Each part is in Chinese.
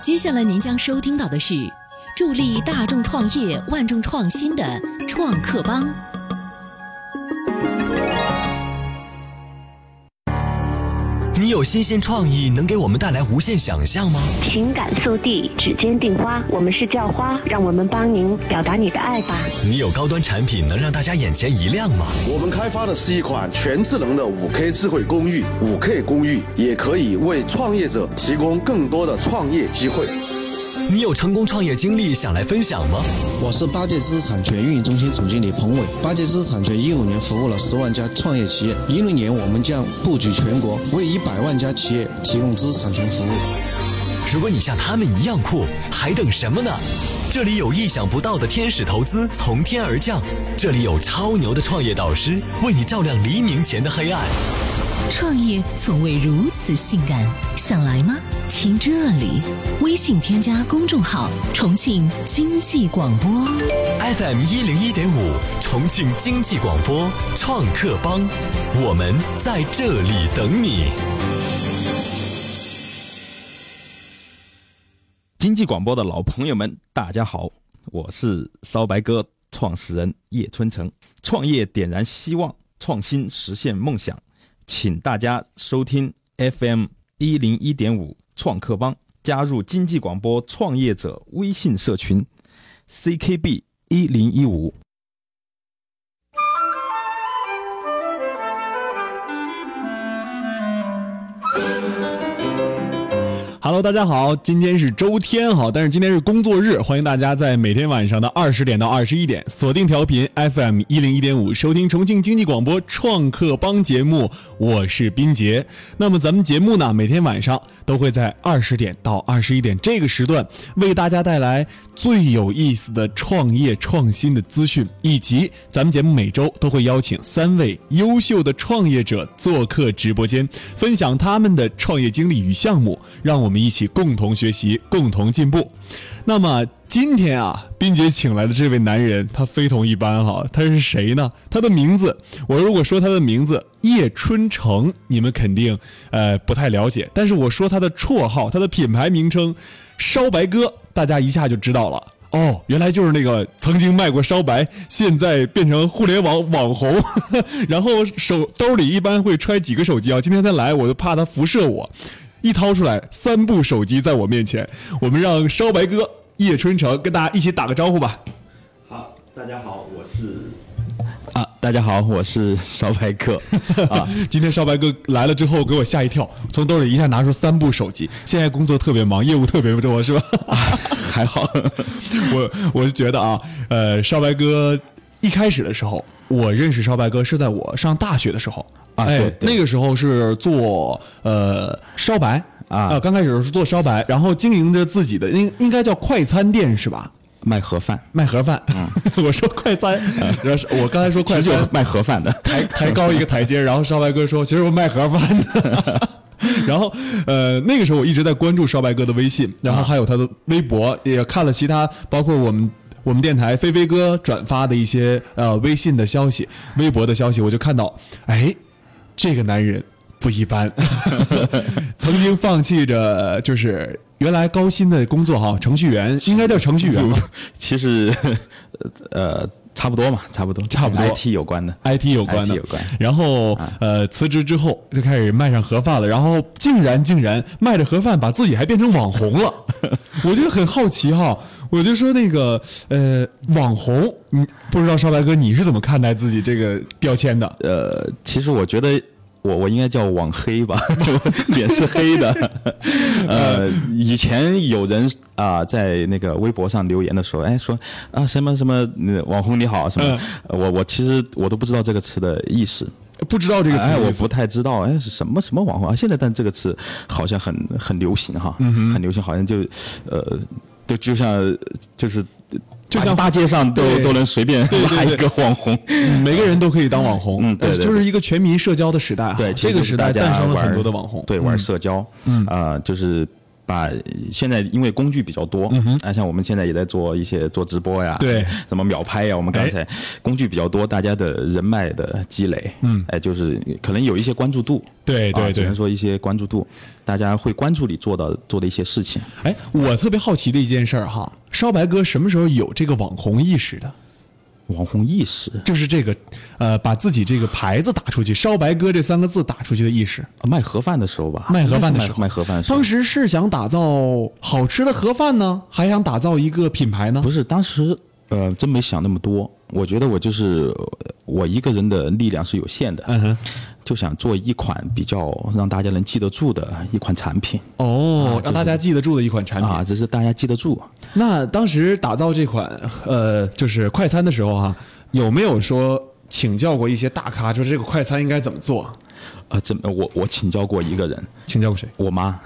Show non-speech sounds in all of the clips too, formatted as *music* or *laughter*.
接下来您将收听到的是助力大众创业、万众创新的创客帮。你有新鲜创意，能给我们带来无限想象吗？情感速递，指尖订花，我们是叫花，让我们帮您表达你的爱吧。你有高端产品，能让大家眼前一亮吗？我们开发的是一款全智能的五 K 智慧公寓，五 K 公寓也可以为创业者提供更多的创业机会。你有成功创业经历想来分享吗？我是八戒知识产权运营中心总经理彭伟。八戒知识产权一五年服务了十万家创业企业，一六年我们将布局全国，为一百万家企业提供知识产权服务。如果你像他们一样酷，还等什么呢？这里有意想不到的天使投资从天而降，这里有超牛的创业导师为你照亮黎明前的黑暗。创业从未如此性感，想来吗？听这里，微信添加公众号“重庆经济广播 FM 一零一点五，重庆经济广播创客帮，我们在这里等你。经济广播的老朋友们，大家好，我是烧白哥创始人叶春成。创业点燃希望，创新实现梦想。请大家收听 FM 一零一点五创客帮，加入经济广播创业者微信社群 CKB 一零一五。Hello，大家好，今天是周天哈，但是今天是工作日，欢迎大家在每天晚上的二十点到二十一点锁定调频 FM 一零一点五，收听重庆经济广播创客帮节目，我是斌杰。那么咱们节目呢，每天晚上都会在二十点到二十一点这个时段，为大家带来最有意思的创业创新的资讯，以及咱们节目每周都会邀请三位优秀的创业者做客直播间，分享他们的创业经历与项目，让我们一起共同学习，共同进步。那么今天啊，冰姐请来的这位男人，他非同一般哈，他是谁呢？他的名字，我如果说他的名字叶春成，你们肯定呃不太了解，但是我说他的绰号，他的品牌名称烧白哥，大家一下就知道了。哦，原来就是那个曾经卖过烧白，现在变成互联网网红，*laughs* 然后手兜里一般会揣几个手机啊。今天他来，我就怕他辐射我，一掏出来三部手机在我面前。我们让烧白哥叶春成跟大家一起打个招呼吧。好，大家好，我是啊，大家好，我是烧白哥 *laughs* 啊。今天烧白哥来了之后给我吓一跳，从兜里一下拿出三部手机。现在工作特别忙，业务特别多，是吧？还好，*laughs* 我我是觉得啊，呃，烧白哥一开始的时候，我认识烧白哥是在我上大学的时候啊那个时候是做呃烧白啊刚开始是做烧白，然后经营着自己的应应该叫快餐店是吧？卖盒饭，卖盒饭，*laughs* 我说快餐，然后是我刚才说快餐卖盒饭的。抬抬高一个台阶，然后烧白哥说：“其实我卖盒饭的。*laughs* ”然后，呃，那个时候我一直在关注烧白哥的微信，然后还有他的微博，也看了其他，包括我们我们电台飞飞哥转发的一些呃微信的消息、微博的消息，我就看到，哎，这个男人不一般，*laughs* 曾经放弃着就是原来高薪的工作哈，程序员应该叫程序员吧？*laughs* 其实，呃，差不多嘛，差不多，差不多。IT 有关的。IT 有关的。IT 有关。然后呃辞职之后就开始卖上盒饭了，然后竟然竟然卖着盒饭把自己还变成网红了，*laughs* 我就很好奇哈，我就说那个呃网红，嗯，不知道少白哥你是怎么看待自己这个标签的？呃，其实我觉得我我应该叫网黑吧，*laughs* 脸是黑的。*laughs* 呃，以前有人啊、在那个微博上留言的时候，哎说啊什么什么呃网红你好什么，呃我我其实我都不知道这个词的意思。不知道这个词哎，我不太知道，哎，是什么什么网红啊？现在但这个词好像很很流行哈，很流行，好像就呃，就就像就是就像大街上都都能随便拉一个网红，嗯每个人都可以当网红，嗯对就是一个全民社交的时代，对，这个时代诞生了很多的网红，对，玩社交，嗯啊，就是把现在因为工具比较多，啊，像我们现在也在做一些做直播呀，嗯对，什么秒拍呀，我们刚才工具比较多，大家的人脉的积累，嗯，哎，就是可能有一些关注度，对对对。啊只能说一些关注度，大家会关注你做到做的一些事情。哎，我特别好奇的一件事儿哈，烧白哥什么时候有这个网红意识的？网红意识，就是这个，呃，把自己这个牌子打出去，“烧白哥”这三个字打出去的意识。卖盒饭的时候吧，卖盒饭的时候，卖 *laughs* 卖盒饭的时候当时是想打造好吃的盒饭呢，还想打造一个品牌呢？不是，当时呃真没想那么多。我觉得我就是呃我一个人的力量是有限的，嗯哼，就想做一款比较让大家能记得住的一款产品哦，让大家记得住的一款产品。啊，只是大家记得住。那当时打造这款呃，就是快餐的时候哈、有没有说请教过一些大咖，说这个快餐应该怎么做？啊，这我我请教过一个人，请教过谁？我妈，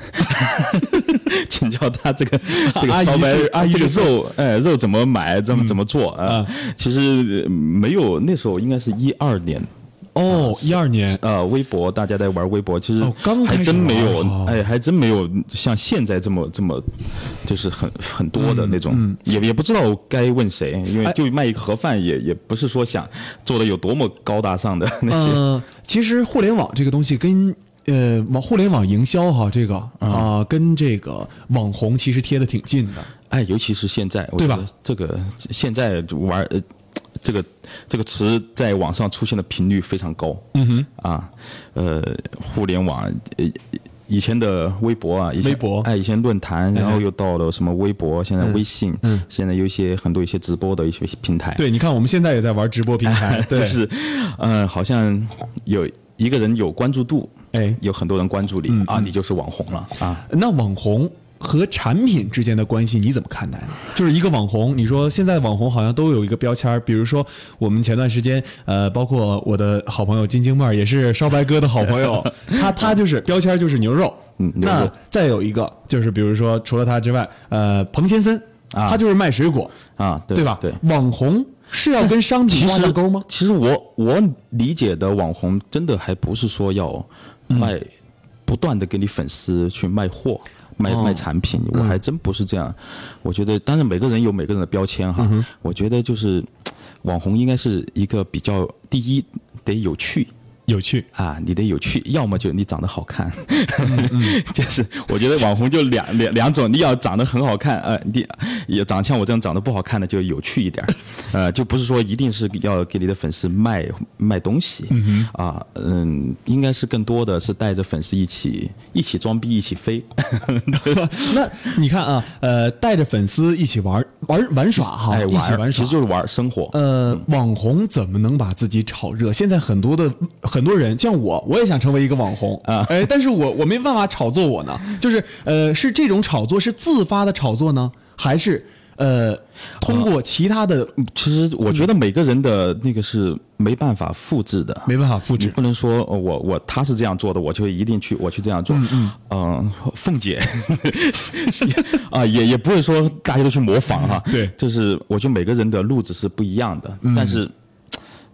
*laughs* *laughs* 请教她这个这阿姨个烧白阿姨这个肉，哎，肉怎么买，怎么怎么做啊？其实呃没有，那时候应该是一二年。哦，一二年，呃，微博大家在玩微博，其实哦刚还真没有哎，还真没有像现在这么这么，就是很很多的那种，也也不知道该问谁，因为就卖一个盒饭，也也不是说想做的有多么高大上的那些。呃，其实互联网这个东西跟呃网互联网营销哈，这个啊、跟这个网红其实贴的挺近的。哎，尤其是现在，对吧？这个现在玩呃，这个这个词在网上出现的频率非常高。嗯哼，啊，呃，互联网呃。以前的微博啊，以前微博。哎，以前论坛，然后又到了什么微博，现在微信，嗯现在有一些很多一些直播的一些平台，对，你看我们现在也在玩直播平台，对，就是，呃，好像有一个人有关注度，哎。嗯有很多人关注你啊，你就是网红了啊。那网红和产品之间的关系你怎么看待呢？就是一个网红，你说现在网红好像都有一个标签，比如说我们前段时间，呃，包括我的好朋友金晶妹儿，也是烧白哥的好朋友，*laughs* 他他就是标签就是牛肉。嗯那再有一个就是比如说除了他之外，呃，彭先生，啊他就是卖水果，啊，对对吧？对，网红是要跟商品挂上钩吗？其实我我理解的网红，真的还不是说要卖，不断的给你粉丝去卖货。卖哦卖产品，我还真不是这样。我觉得，当然每个人有每个人的标签哈。我觉得就是，网红应该是一个比较，第一得有趣，有趣，啊，你得有趣，要么就你长得好看，*laughs* 就是我觉得网红就两两两种，你要长得很好看，呃，你也长得像我这样长得不好看的就有趣一点儿，*laughs* 呃，就不是说一定是要给你的粉丝卖卖东西，啊，嗯，应该是更多的是带着粉丝一起一起装逼，一起飞，*laughs* 那你看啊，呃，带着粉丝一起玩玩玩耍哈，哎，一起玩耍。其实。就是玩生活，呃，网红怎么能把自己炒热？现在很多的很多人，像我，我也想成为一个网红啊。哎，但是我我没办法炒作我呢，就是呃，是这种炒作是自发的炒作呢，还是呃通过其他的其实我觉得每个人的那个是没办法复制的，没办法复制。不能说呃我我他是这样做的，我就一定去我去这样做。嗯嗯，凤姐。*laughs* 啊，也也不会说大家都去模仿哈。对。就是我觉得每个人的路子是不一样的，但是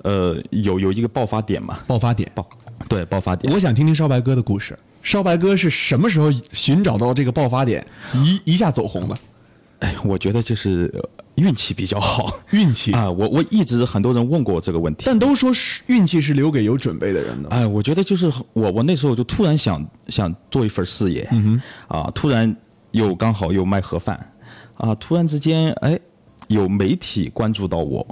呃有有一个爆发点嘛，爆发点？爆对爆发点。我想听听烧白哥的故事。烧白哥是什么时候寻找到这个爆发点，一一下走红的？哎，我觉得就是呃运气比较好。运气啊，我我一直很多人问过我这个问题，但都说是运气是留给有准备的人的。哎，我觉得就是我，我那时候就突然想想做一份事业，嗯哼，啊，突然又刚好又卖盒饭，啊，突然之间，哎，有媒体关注到我，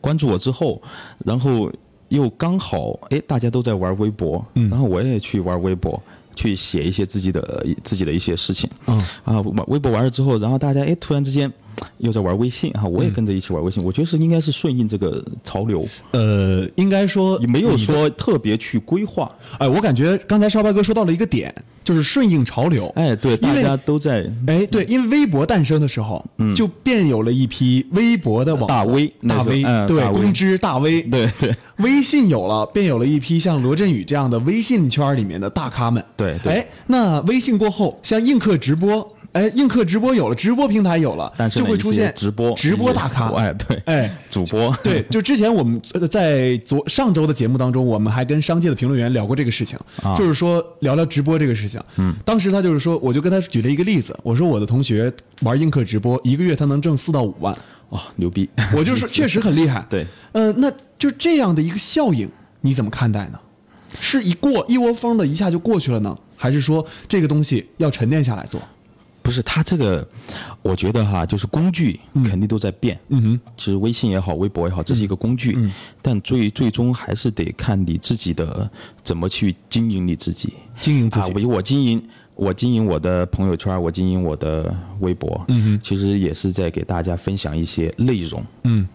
关注我之后，然后又刚好，哎，大家都在玩微博，然后我也去玩微博。去写一些自己的自己的一些事情，嗯。啊，微博玩了之后，然后大家哎突然之间又在玩微信啊，我也跟着一起玩微信，我觉得是应该是顺应这个潮流，呃，应该说也没有说特别去规划，哎，我感觉刚才烧白哥说到了一个点，就是顺应潮流。哎，对，大家都在哎，对，因为微博诞生的时候，就便有了一批微博的网红。大 V，大 V，对，公知大 V，对对。微信有了，便有了一批像罗振宇这样的微信圈里面的大咖们。对对。哎，那微信过后，像映客直播哎，映客直播有了，直播平台有了，就会出现直播直播大咖，*laughs* 哎，对，哎，主播，*laughs* 对，就之前我们呃在昨上周的节目当中，我们还跟商界的评论员聊过这个事情，啊就是说聊聊直播这个事情。嗯，当时他就是说，我就跟他举了一个例子，我说我的同学玩映客直播，一个月他能挣四到五万，哦，牛逼！*laughs* 我就说确实很厉害。对，呃，那就这样的一个效应，你怎么看待呢？是一过一窝蜂的一下就过去了呢，还是说这个东西要沉淀下来做？不是他这个，我觉得哈，就是工具肯定都在变。嗯哼，其实微信也好，微博也好，这是一个工具，但最最终还是得看你自己的怎么去经营你自己。经营自己。啊，我我经营。我经营我的朋友圈，我经营我的微博，嗯哼，其实也是在给大家分享一些内容，嗯，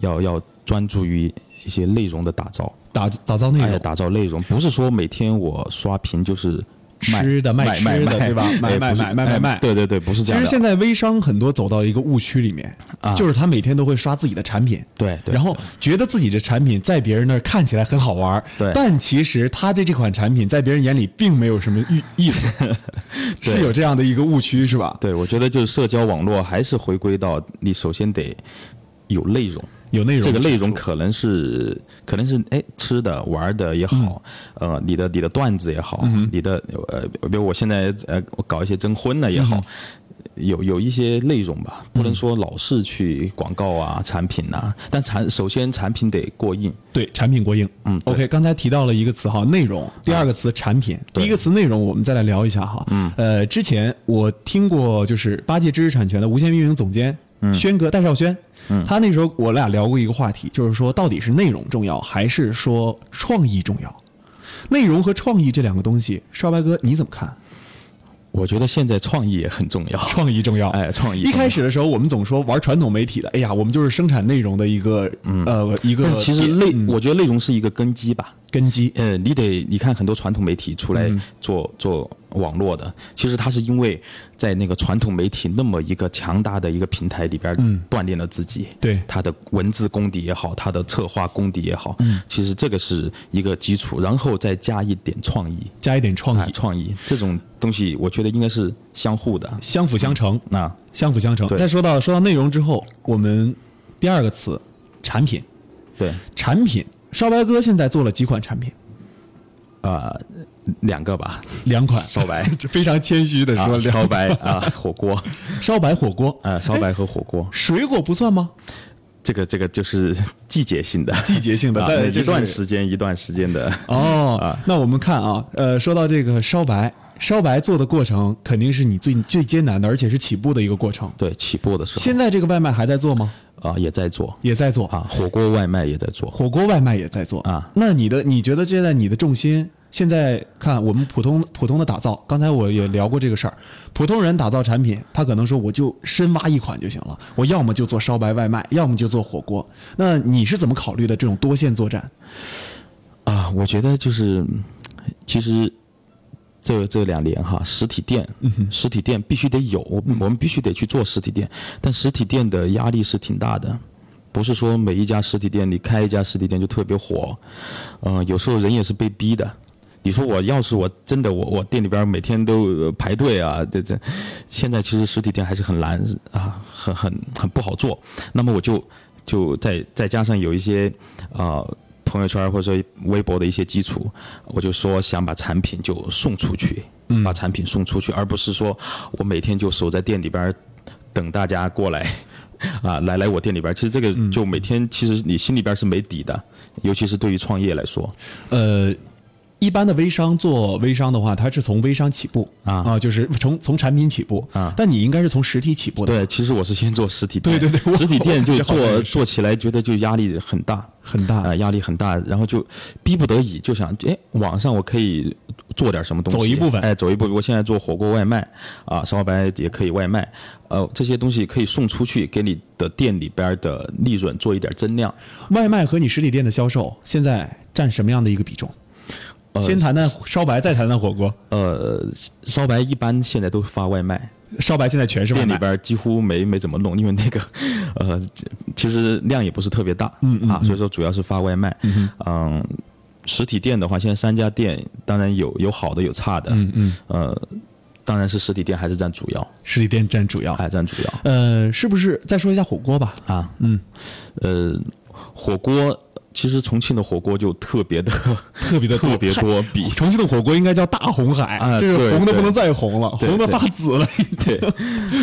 要要专注于一些内容的打造，打打造内容，哎，打造内容，不是说每天我刷屏就是卖吃的卖吃的卖卖对吧？买 *laughs* 买哎不是买卖卖对对对，不是这样。其实现在微商很多走到一个误区里面，啊。就是他每天都会刷自己的产品，对对然后觉得自己的产品在别人那儿看起来很好玩，对。但其实他的这款产品在别人眼里并没有什么意 *laughs* 意思，是有这样的一个误区是吧？对，我觉得就是社交网络还是回归到你首先得有内容。有内容，这个内容可能是可能是哎吃的玩的也好，嗯。呃，你的你的段子也好，你的呃，比如我现在呃我搞一些征婚的也嗯。好，有有一些内容吧，不能说老是去广告啊、产品呐、但产首先产品得过硬，对产品过硬。嗯，OK，刚才提到了一个词哈，内容；第二个词产品，第一个词内容，我们再来聊一下哈。嗯，呃，之前我听过就是八戒知识产权的无线运营总监轩哥戴少轩，嗯他那时候我俩聊过一个话题，就是说到底是内容重要还是说创意重要？内容和创意这两个东西，少白哥你怎么看？我觉得现在创意也很重要。创意重要，哎创意一开始的时候，我们总说玩传统媒体的，哎呀，我们就是生产内容的一个呃一个嗯但其实内，嗯我觉得内容是一个根基吧。根基。呃，你得你看很多传统媒体出来嗯。做、做网络的，其实他是因为在那个传统媒体那么一个强大的一个平台里边锻炼了自己，嗯对。他的文字功底也好，他的策划功底也好，嗯。其实这个是一个基础，然后再加一点创意，加一点创意，哎创意。这种东西，我觉得应该是相互的。相辅相成。那。相辅相成。对。再说到说到内容之后，我们第二个词，产品。对。产品，少白哥现在做了几款产品？啊、两个吧，两款。烧白 *laughs* 非常谦虚的啊说，两烧白啊，火锅 *laughs* 烧白火锅。啊，烧白和火锅。水果不算吗？这个这个就是季节性的，季节性的啊在就是一段时间一段时间的哦，啊那我们看啊，呃，说到这个烧白，烧白做的过程肯定是你最最艰难的，而且是起步的一个过程。对起步的时候现在这个外卖还在做吗？啊也在做也在做啊，火锅外卖也在做火锅外卖也在做啊。那你的你觉得现在你的重心，现在看我们普通普通的打造，刚才我也聊过这个事儿，普通人打造产品，他可能说我就深挖一款就行了，我要么就做烧白外卖，要么就做火锅。那你是怎么考虑的这种多线作战？啊，我觉得就是其实。这这两年哈，实体店，实体店必须得有，我们必须得去做实体店，但实体店的压力是挺大的，不是说每一家实体店你开一家实体店就特别火，嗯、有时候人也是被逼的。你说我要是我真的我我店里边每天都呃排队啊，这这，现在其实实体店还是很难啊，很很很不好做。那么我就就再再加上有一些啊、朋友圈或者说微博的一些基础，我就说想把产品就送出去，把产品送出去，而不是说我每天就守在店里边儿等大家过来。*laughs* 啊，来来我店里边儿，其实这个就每天，其实你心里边儿是没底的，尤其是对于创业来说，呃，一般的微商做微商的话，它是从微商起步啊。啊就是从从产品起步啊。但你应该是从实体起步的，对，其实我是先做实体店，对对对实体店就做做起来，觉得就压力很大，很大。啊、压力很大，然后就逼不得已就想，哎，网上我可以做点什么东西，走一部分。哎，走一步。我现在做火锅外卖啊，烧白也可以外卖，呃，这些东西可以送出去，给你的店里边的利润做一点增量。外卖和你实体店的销售现在占什么样的一个比重？呃先谈谈烧白，再谈谈火锅。呃，烧白一般现在都发外卖，烧白现在全是外卖店里边几乎没没怎么弄，因为那个呃，其实量也不是特别大，嗯啊，所以说主要是发外卖，嗯实体店的话，现在三家店当然有有好的有差的，嗯嗯，呃。当然是实体店还是占主要，实体店占主要。还占主要呃，是不是再说一下火锅吧？啊。嗯，呃，火锅其实重庆的火锅就特别的 *laughs* 特别的特别多，比。重庆的火锅应该叫大红海，啊这个红的不能再红了，红的发紫了。*laughs* 对。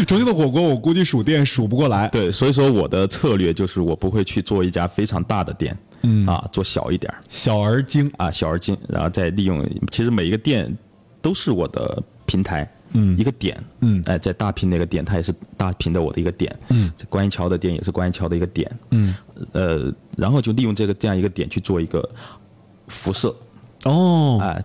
重庆的火锅我估计数店数不过来。对，所以说我的策略就是我不会去做一家非常大的店，嗯。啊，做小一点儿。小而精，啊，小而精，然后再利用，其实每一个店都是我的平台。嗯，一个点，嗯。哎，在大屏那个点，它也是大屏的我的一个点，嗯，在观音桥的点也是观音桥的一个点，嗯，呃，然后就利用这个这样一个点去做一个辐射，哦，啊，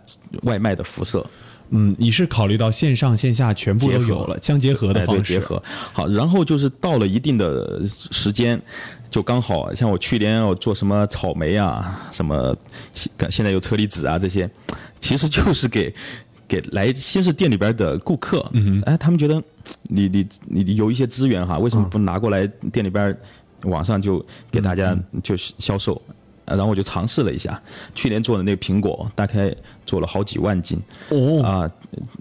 外卖的辐射，嗯，你是考虑到线上线下全部都有了，相结合的方式，结合。好，然后就是到了一定的时间，就刚好像我去年我做什么草莓啊，什么现现在有车厘子啊这些，其实就是给给来先是店里边的顾客，嗯哎，他们觉得你你你你有一些资源哈，为什么不拿过来店里边网上就给大家就销售？呃然后我就尝试了一下，去年做的那个苹果，大概做了好几万斤，哦。啊，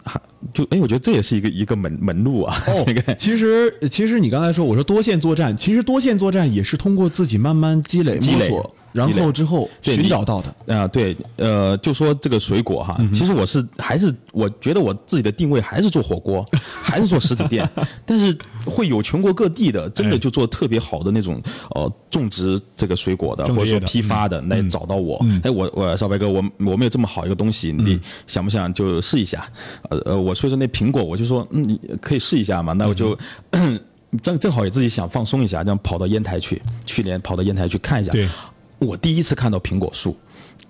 还就哎，我觉得这也是一个一个门门路啊，哦 *laughs* 这个，其实其实你刚才说，我说多线作战，其实多线作战也是通过自己慢慢积累、积累然后之后寻找到的。啊，对，呃，就说这个水果哈，其实我是还是我觉得我自己的定位还是做火锅，还是做实体店，*laughs* 但是会有全国各地的，真的就做特别好的那种呃种植这个水果的，或者说批发的来找到我，哎，我我少白哥，我我们有这么好一个东西，你想不想就试一下？呃呃，我所以说那苹果，我就说嗯，你可以试一下嘛，那我就。正正好也自己想放松一下，这样跑到烟台去，去年跑到烟台去看一下。对，我第一次看到苹果树，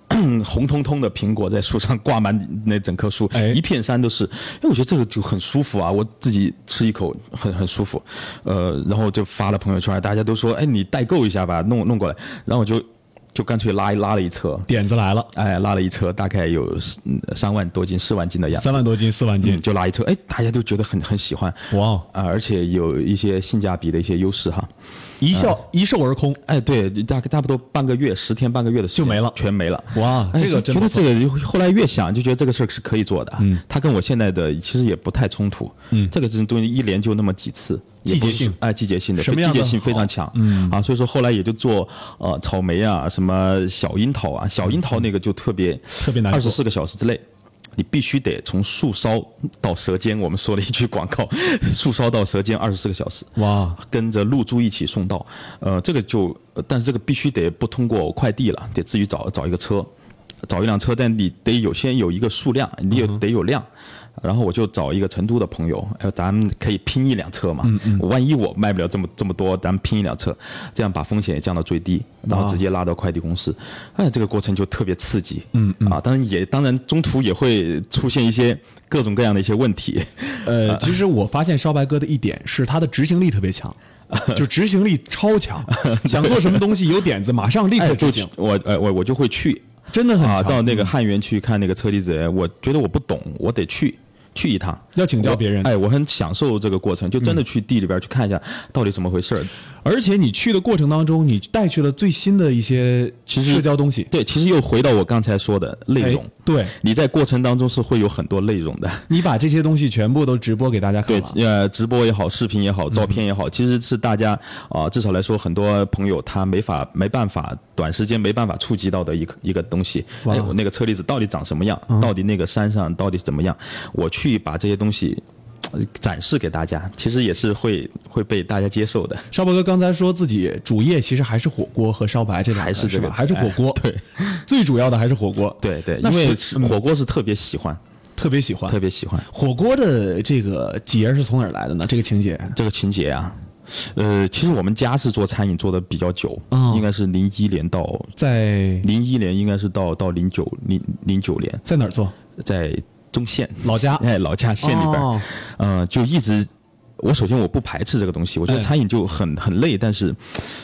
*clears throat* 红彤彤的苹果在树上挂满那整棵树，哎一片山都是。哎，我觉得这个就很舒服啊，我自己吃一口很很舒服。呃，然后就发了朋友圈，大家都说，哎，你代购一下吧，弄弄过来。然后我就就干脆拉一拉了一车，点子来了，哎，拉了一车，大概有嗯三万多斤、四万斤的样子。三万多斤、四万斤嗯，，就拉一车，哎，大家都觉得很很喜欢，哇哦啊，而且有一些性价比的一些优势哈。一笑一售而空。哎，对，大概差不多半个月、十天半个月的时间就没了全没了。哇哎这个觉得这个后来越想就觉得这个事儿是可以做的。嗯，它跟我现在的其实也不太冲突。嗯，这个这种东西一连就那么几次，季节性哎，季节性的，什么样的季节性非常强。嗯啊，所以说后来也就做呃草莓啊，什么小樱桃啊，小樱桃那个就特别特别难二十四个小时之内。你必须得从树梢到舌尖，我们说了一句广告，*laughs* 树梢到舌尖二十四个小时。哇，跟着露珠一起送到，呃，这个就，呃但是这个必须得不通过快递了，得自己找找一个车，找一辆车，但你得有先有一个数量，你也得有量。然后我就找一个成都的朋友，呃，咱们可以拼一辆车嘛。嗯嗯万一我卖不了这么这么多，咱们拼一辆车，这样把风险也降到最低，然后直接拉到快递公司。哎，这个过程就特别刺激。嗯啊，当然也当然中途也会出现一些各种各样的一些问题。呃，*laughs* 其实我发现烧白哥的一点是他的执行力特别强，*laughs* 就执行力超强，*laughs* 想做什么东西有点子，马上立刻执行，我呃我我就会去，啊，真的很强。到那个汉源去看那个车厘子，我觉得我不懂，我得去去一趟，要请教别人。哎，我很享受这个过程，就真的去地里边去看一下到底怎么回事儿。而且你去的过程当中，你带去了最新的一些其实社交东西，对，其实又回到我刚才说的内容哎。对你在过程当中是会有很多内容的。你把这些东西全部都直播给大家看对，，呃，直播也好，视频也好，照片也好，其实是大家啊、至少来说，很多朋友他没法、没办法，短时间没办法触及到的一个一个东西。哇哎，我那个车厘子到底长什么样？到底那个山上到底怎么样？我去把这些东西呃展示给大家，其实也是会会被大家接受的。烧白哥刚才说自己主业其实还是火锅和烧白这两个还是这个吧？还是火锅，哎对，最主要的还是火锅，对对，因为火锅是特别喜欢，特别喜欢，特别喜欢火锅的这个节是从哪儿来的呢？这个情节这个情节啊。呃，其实我们家是做餐饮做的比较久，哦应该是零一年到在零一年，应该是到到零九零零九年，在哪儿做？在中县老家。哎，老家县里边。呃，就一直，我首先我不排斥这个东西，我觉得哎。餐饮就很很累，但是，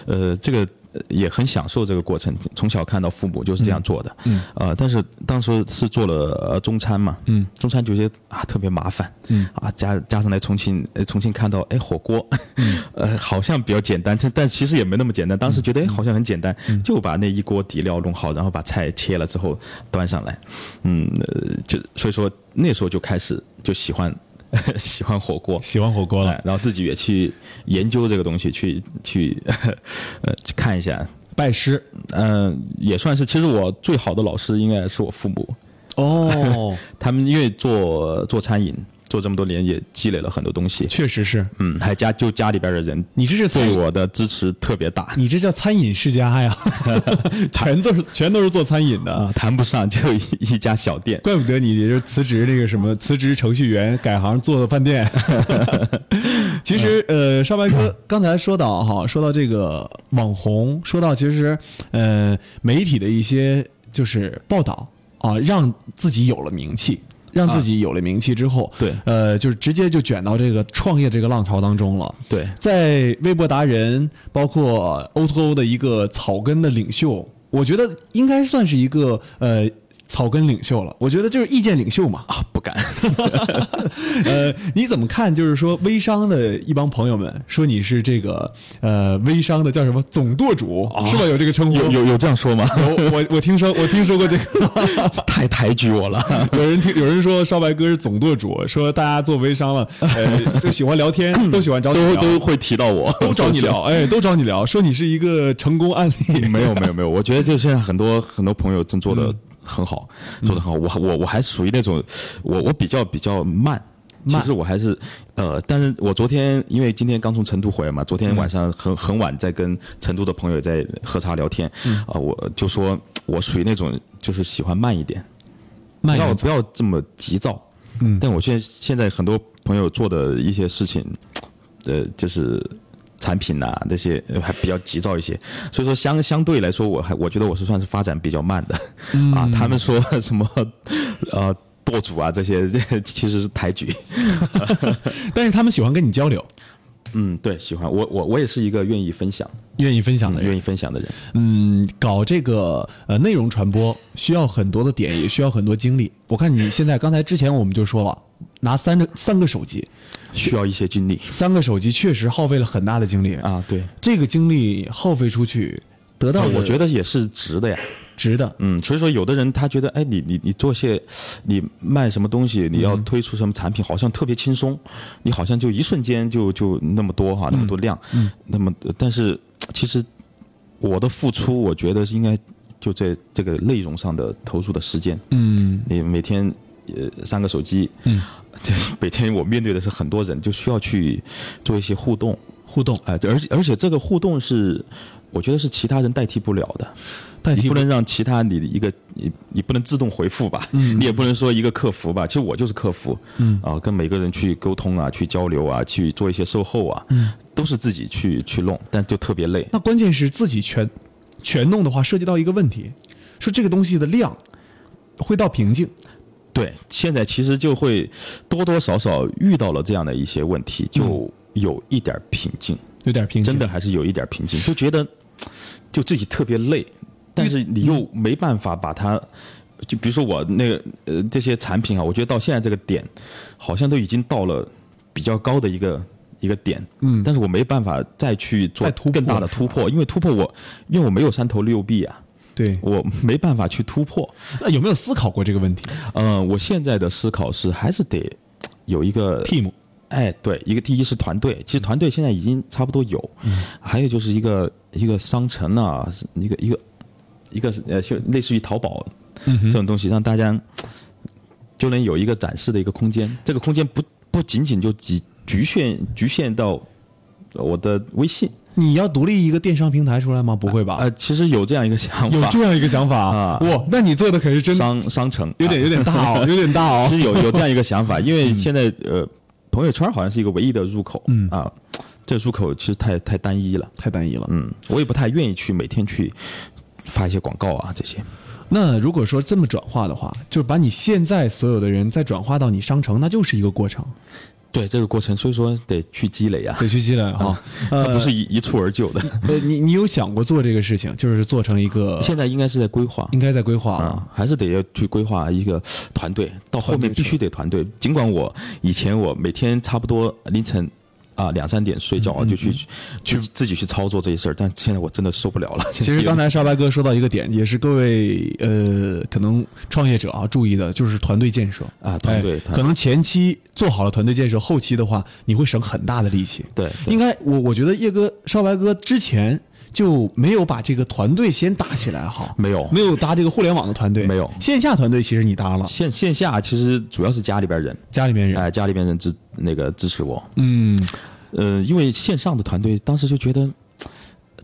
呃，这个呃也很享受这个过程，从小看到父母就是这样做的，嗯，呃，但是当时是做了呃中餐嘛，嗯，中餐就觉得啊特别麻烦，嗯，啊加加上来重庆，呃重庆看到哎火锅，*laughs* 呃好像比较简单，但但其实也没那么简单，当时觉得哎好像很简单，就把那一锅底料弄好，然后把菜切了之后端上来，嗯，呃就所以说那时候就开始就喜欢 *laughs* 喜欢火锅，喜欢火锅了。哎，然后自己也去研究这个东西，去去 *laughs* 呃去看一下。拜师。嗯、也算是。其实我最好的老师应该是我父母，哦，*laughs* 他们因为做做餐饮做这么多年，也积累了很多东西。确实是嗯，还家就家里边的人，你这是对我的支持特别大你这叫餐饮世家呀，*laughs* 全都是全都是做餐饮的。啊，谈不上就一一家小店。怪不得你就是辞职那个什么，辞职程序员改行做饭店。*laughs* 其实，呃，少白哥刚才说到哈，说到这个网红，说到其实，呃，媒体的一些就是报道啊，让自己有了名气。让自己有了名气之后，对呃，就是直接就卷到这个创业这个浪潮当中了。对在微博达人，包括 O to O 的一个草根的领袖，我觉得应该算是一个呃草根领袖了。我觉得就是意见领袖嘛。啊，不敢。*laughs* 呃，你怎么看？就是说微商的一帮朋友们说你是这个呃微商的叫什么总舵主、是吧？有这个称呼？有有有这样说吗？有我我听说我听说过这个。*laughs* 太抬举我了。有人听有人说少白哥是总舵主，说大家做微商了，呃，*laughs* 就喜欢聊天，*coughs* 都喜欢找你都聊，都会提到我，都找你聊，哎，都找你聊，说你是一个成功案例。没有没有没有，我觉得就现在很多很多朋友正做的很好，做的很好。我我我还属于那种，我我比较比较慢。其实我还是，呃，但是我昨天因为今天刚从成都回来嘛，昨天晚上很很晚在跟成都的朋友在喝茶聊天，啊、我就说我属于那种就是喜欢慢一点，慢一点不要不要这么急躁。嗯，但我现在现在很多朋友做的一些事情，呃，就是产品呐、这些呃还比较急躁一些，所以说相相对来说，我还我觉得我是算是发展比较慢的。啊，他们说什么呃舵主啊这些，*laughs* 其实是抬举。*laughs* 但是他们喜欢跟你交流，嗯，对，喜欢我我我也是一个愿意分享、愿意分享的人愿。意分享的人。嗯，搞这个呃内容传播需要很多的点，也需要很多精力。我看你现在刚才之前我们就说了，拿三个三个手机，需要一些精力。三个手机确实耗费了很大的精力。啊，对，这个精力耗费出去，得到的我觉得也是值的呀。值的。嗯，所以说有的人他觉得，哎，你你你做些，你卖什么东西，你要推出什么产品，好像特别轻松，你好像就一瞬间就就那么多哈，那么多量，嗯，那么但是其实我的付出，我觉得是应该就在这个内容上的投入的时间，嗯。你每天呃三个手机，嗯，*laughs* 这每天我面对的是很多人，就需要去做一些互动，互动哎、而且而且这个互动是，我觉得是其他人代替不了的。代替你不能让其他你的一个你你不能自动回复吧，你也不能说一个客服吧，其实我就是客服，嗯啊，跟每个人去沟通啊，去交流啊，去做一些售后啊，嗯，都是自己去去弄，但就特别累。那关键是自己全全弄的话，涉及到一个问题，说这个东西的量会到瓶颈。对，现在其实就会多多少少遇到了这样的一些问题，就有一点瓶颈，有点瓶颈，真的还是有一点瓶颈，就觉得就自己特别累，但是你又没办法把它。就比如说我那个呃这些产品啊，我觉得到现在这个点，好像都已经到了比较高的一个一个点，嗯，但是我没办法再去做更大的突破，因为突破我因为我没有三头六臂啊，对。我没办法去突破。那有没有思考过这个问题嗯，我现在的思考是还是得有一个？team 哎，对，一个第一是团队，其实团队现在已经差不多有，还有就是一个一个商城啊，一个一个一个呃，就类似于淘宝这种东西，让大家就能有一个展示的一个空间。这个空间不不仅仅就局局限局限到我的微信，你要独立一个电商平台出来吗？不会吧？呃，其实有这样一个想法，有这样一个想法啊哇，那你做的可是真商商城有点有点大哦，*laughs* 有点大哦。其实有有这样一个想法，*laughs* 因为现在呃，朋友圈好像是一个唯一的入口，嗯啊，这入口其实太太单一了，太单一了。嗯，我也不太愿意去每天去发一些广告啊这些。那如果说这么转化的话，就是把你现在所有的人再转化到你商城，那就是一个过程，对这个过程，所以说得去积累啊，得去积累啊。它不是一一蹴而就的。呃，你你有想过做这个事情，就是做成一个 *laughs* 现在应该是在规划应该在规划了。啊，还是得要去规划一个团队，到后面必须得团队。尽管我以前我每天差不多凌晨啊两三点睡觉就去去自己去操作这些事儿，但现在我真的受不了了。其实刚才少白哥说到一个点，也是各位呃可能创业者啊注意的，就是团队建设啊团队哎可能前期做好了团队建设，后期的话你会省很大的力气。对对应该我我觉得叶哥少白哥之前就没有把这个团队先搭起来好，没有。没有搭这个互联网的团队，没有。线下团队其实你搭了，线线下其实主要是家里边人，家里面人，哎，家里边人支那个支持我，嗯，呃，因为线上的团队当时就觉得，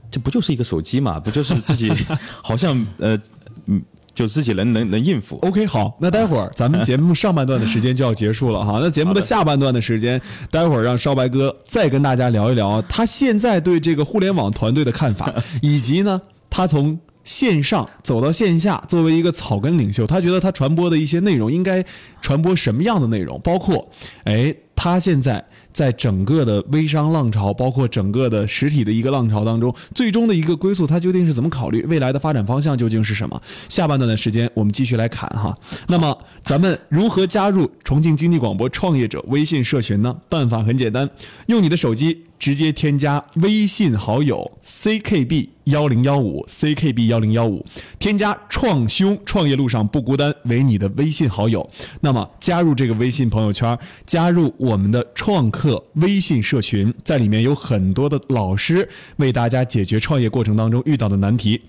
这不就是一个手机嘛，不就是自己 *laughs* 好像呃嗯，就自己能能能应付。OK，好，那待会儿咱们节目上半段的时间就要结束了哈。*laughs* 那节目的下半段的时间，待会儿让少白哥再跟大家聊一聊他现在对这个互联网团队的看法，*laughs* 以及呢，他从线上走到线下，作为一个草根领袖，他觉得他传播的一些内容应该传播什么样的内容，包括，哎，他现在在整个的微商浪潮，包括整个的实体的一个浪潮当中，最终的一个归宿，它究竟是怎么考虑？未来的发展方向究竟是什么？下半段的时间，我们继续来侃哈。那么，咱们如何加入重庆经济广播创业者微信社群呢？办法很简单，用你的手机直接添加微信好友 ckb 幺零幺五 ckb 幺零幺五，添加“创兄创业路上不孤单”为你的微信好友。那么加入这个微信朋友圈，加入我们的创客微信社群，在里面有很多的老师为大家解决创业过程当中遇到的难题。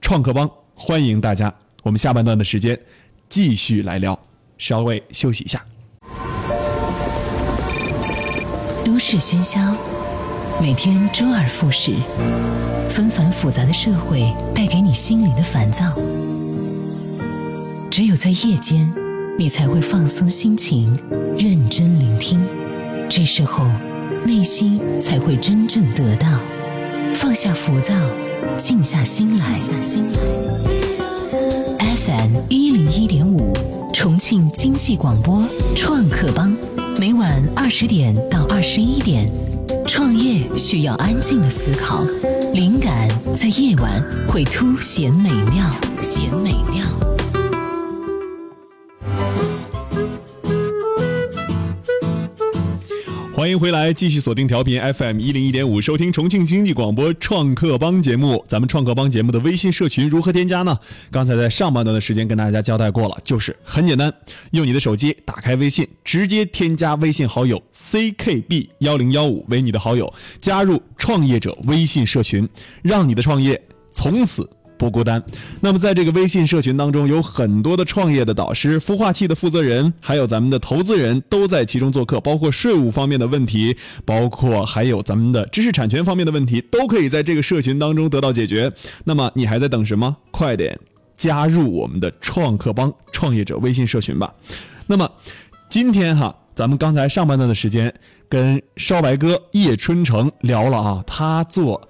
创客帮欢迎大家，我们下半段的时间继续来聊，稍微休息一下。都市喧嚣，每天周而复始，纷繁复杂的社会带给你心灵的烦躁。只有在夜间，你才会放松心情，认真聆听。这时候，内心才会真正得到放下浮躁，静下心来。FM 一零一点五，重庆经济广播创客帮，每晚二十点到二十一点。创业需要安静的思考，灵感在夜晚会凸显美妙，显美妙。欢迎回来，继续锁定调频 FM 一零一点五，收听重庆经济广播创客帮节目。咱们创客帮节目的微信社群如何添加呢？刚才在上半段的时间跟大家交代过了，就是很简单，用你的手机打开微信，直接添加微信好友 ckb 幺零幺五为你的好友，加入创业者微信社群，让你的创业从此。不孤单。那么，在这个微信社群当中，有很多的创业的导师、孵化器的负责人，还有咱们的投资人都在其中做客，包括税务方面的问题，包括还有咱们的知识产权方面的问题，都可以在这个社群当中得到解决。那么，你还在等什么？快点加入我们的创客帮创业者微信社群吧。那么，今天哈。咱们刚才上半段的时间跟烧白哥叶春成聊了啊，他做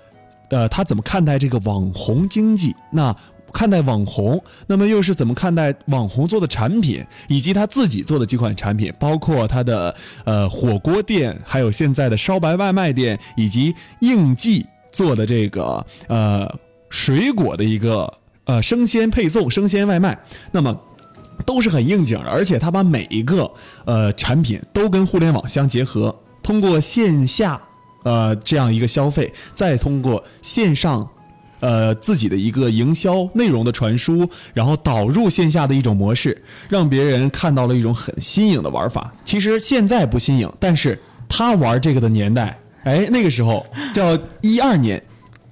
呃，他怎么看待这个网红经济？那看待网红，那么又是怎么看待网红做的产品，以及他自己做的几款产品，包括他的呃火锅店，还有现在的烧白外卖店，以及应季做的这个呃水果的一个呃生鲜配送、生鲜外卖，那么。都是很应景的，而且他把每一个呃产品都跟互联网相结合，通过线下呃这样一个消费，再通过线上呃自己的一个营销内容的传输，然后导入线下的一种模式，让别人看到了一种很新颖的玩法。其实现在不新颖，但是他玩这个的年代，哎，那个时候叫一二年。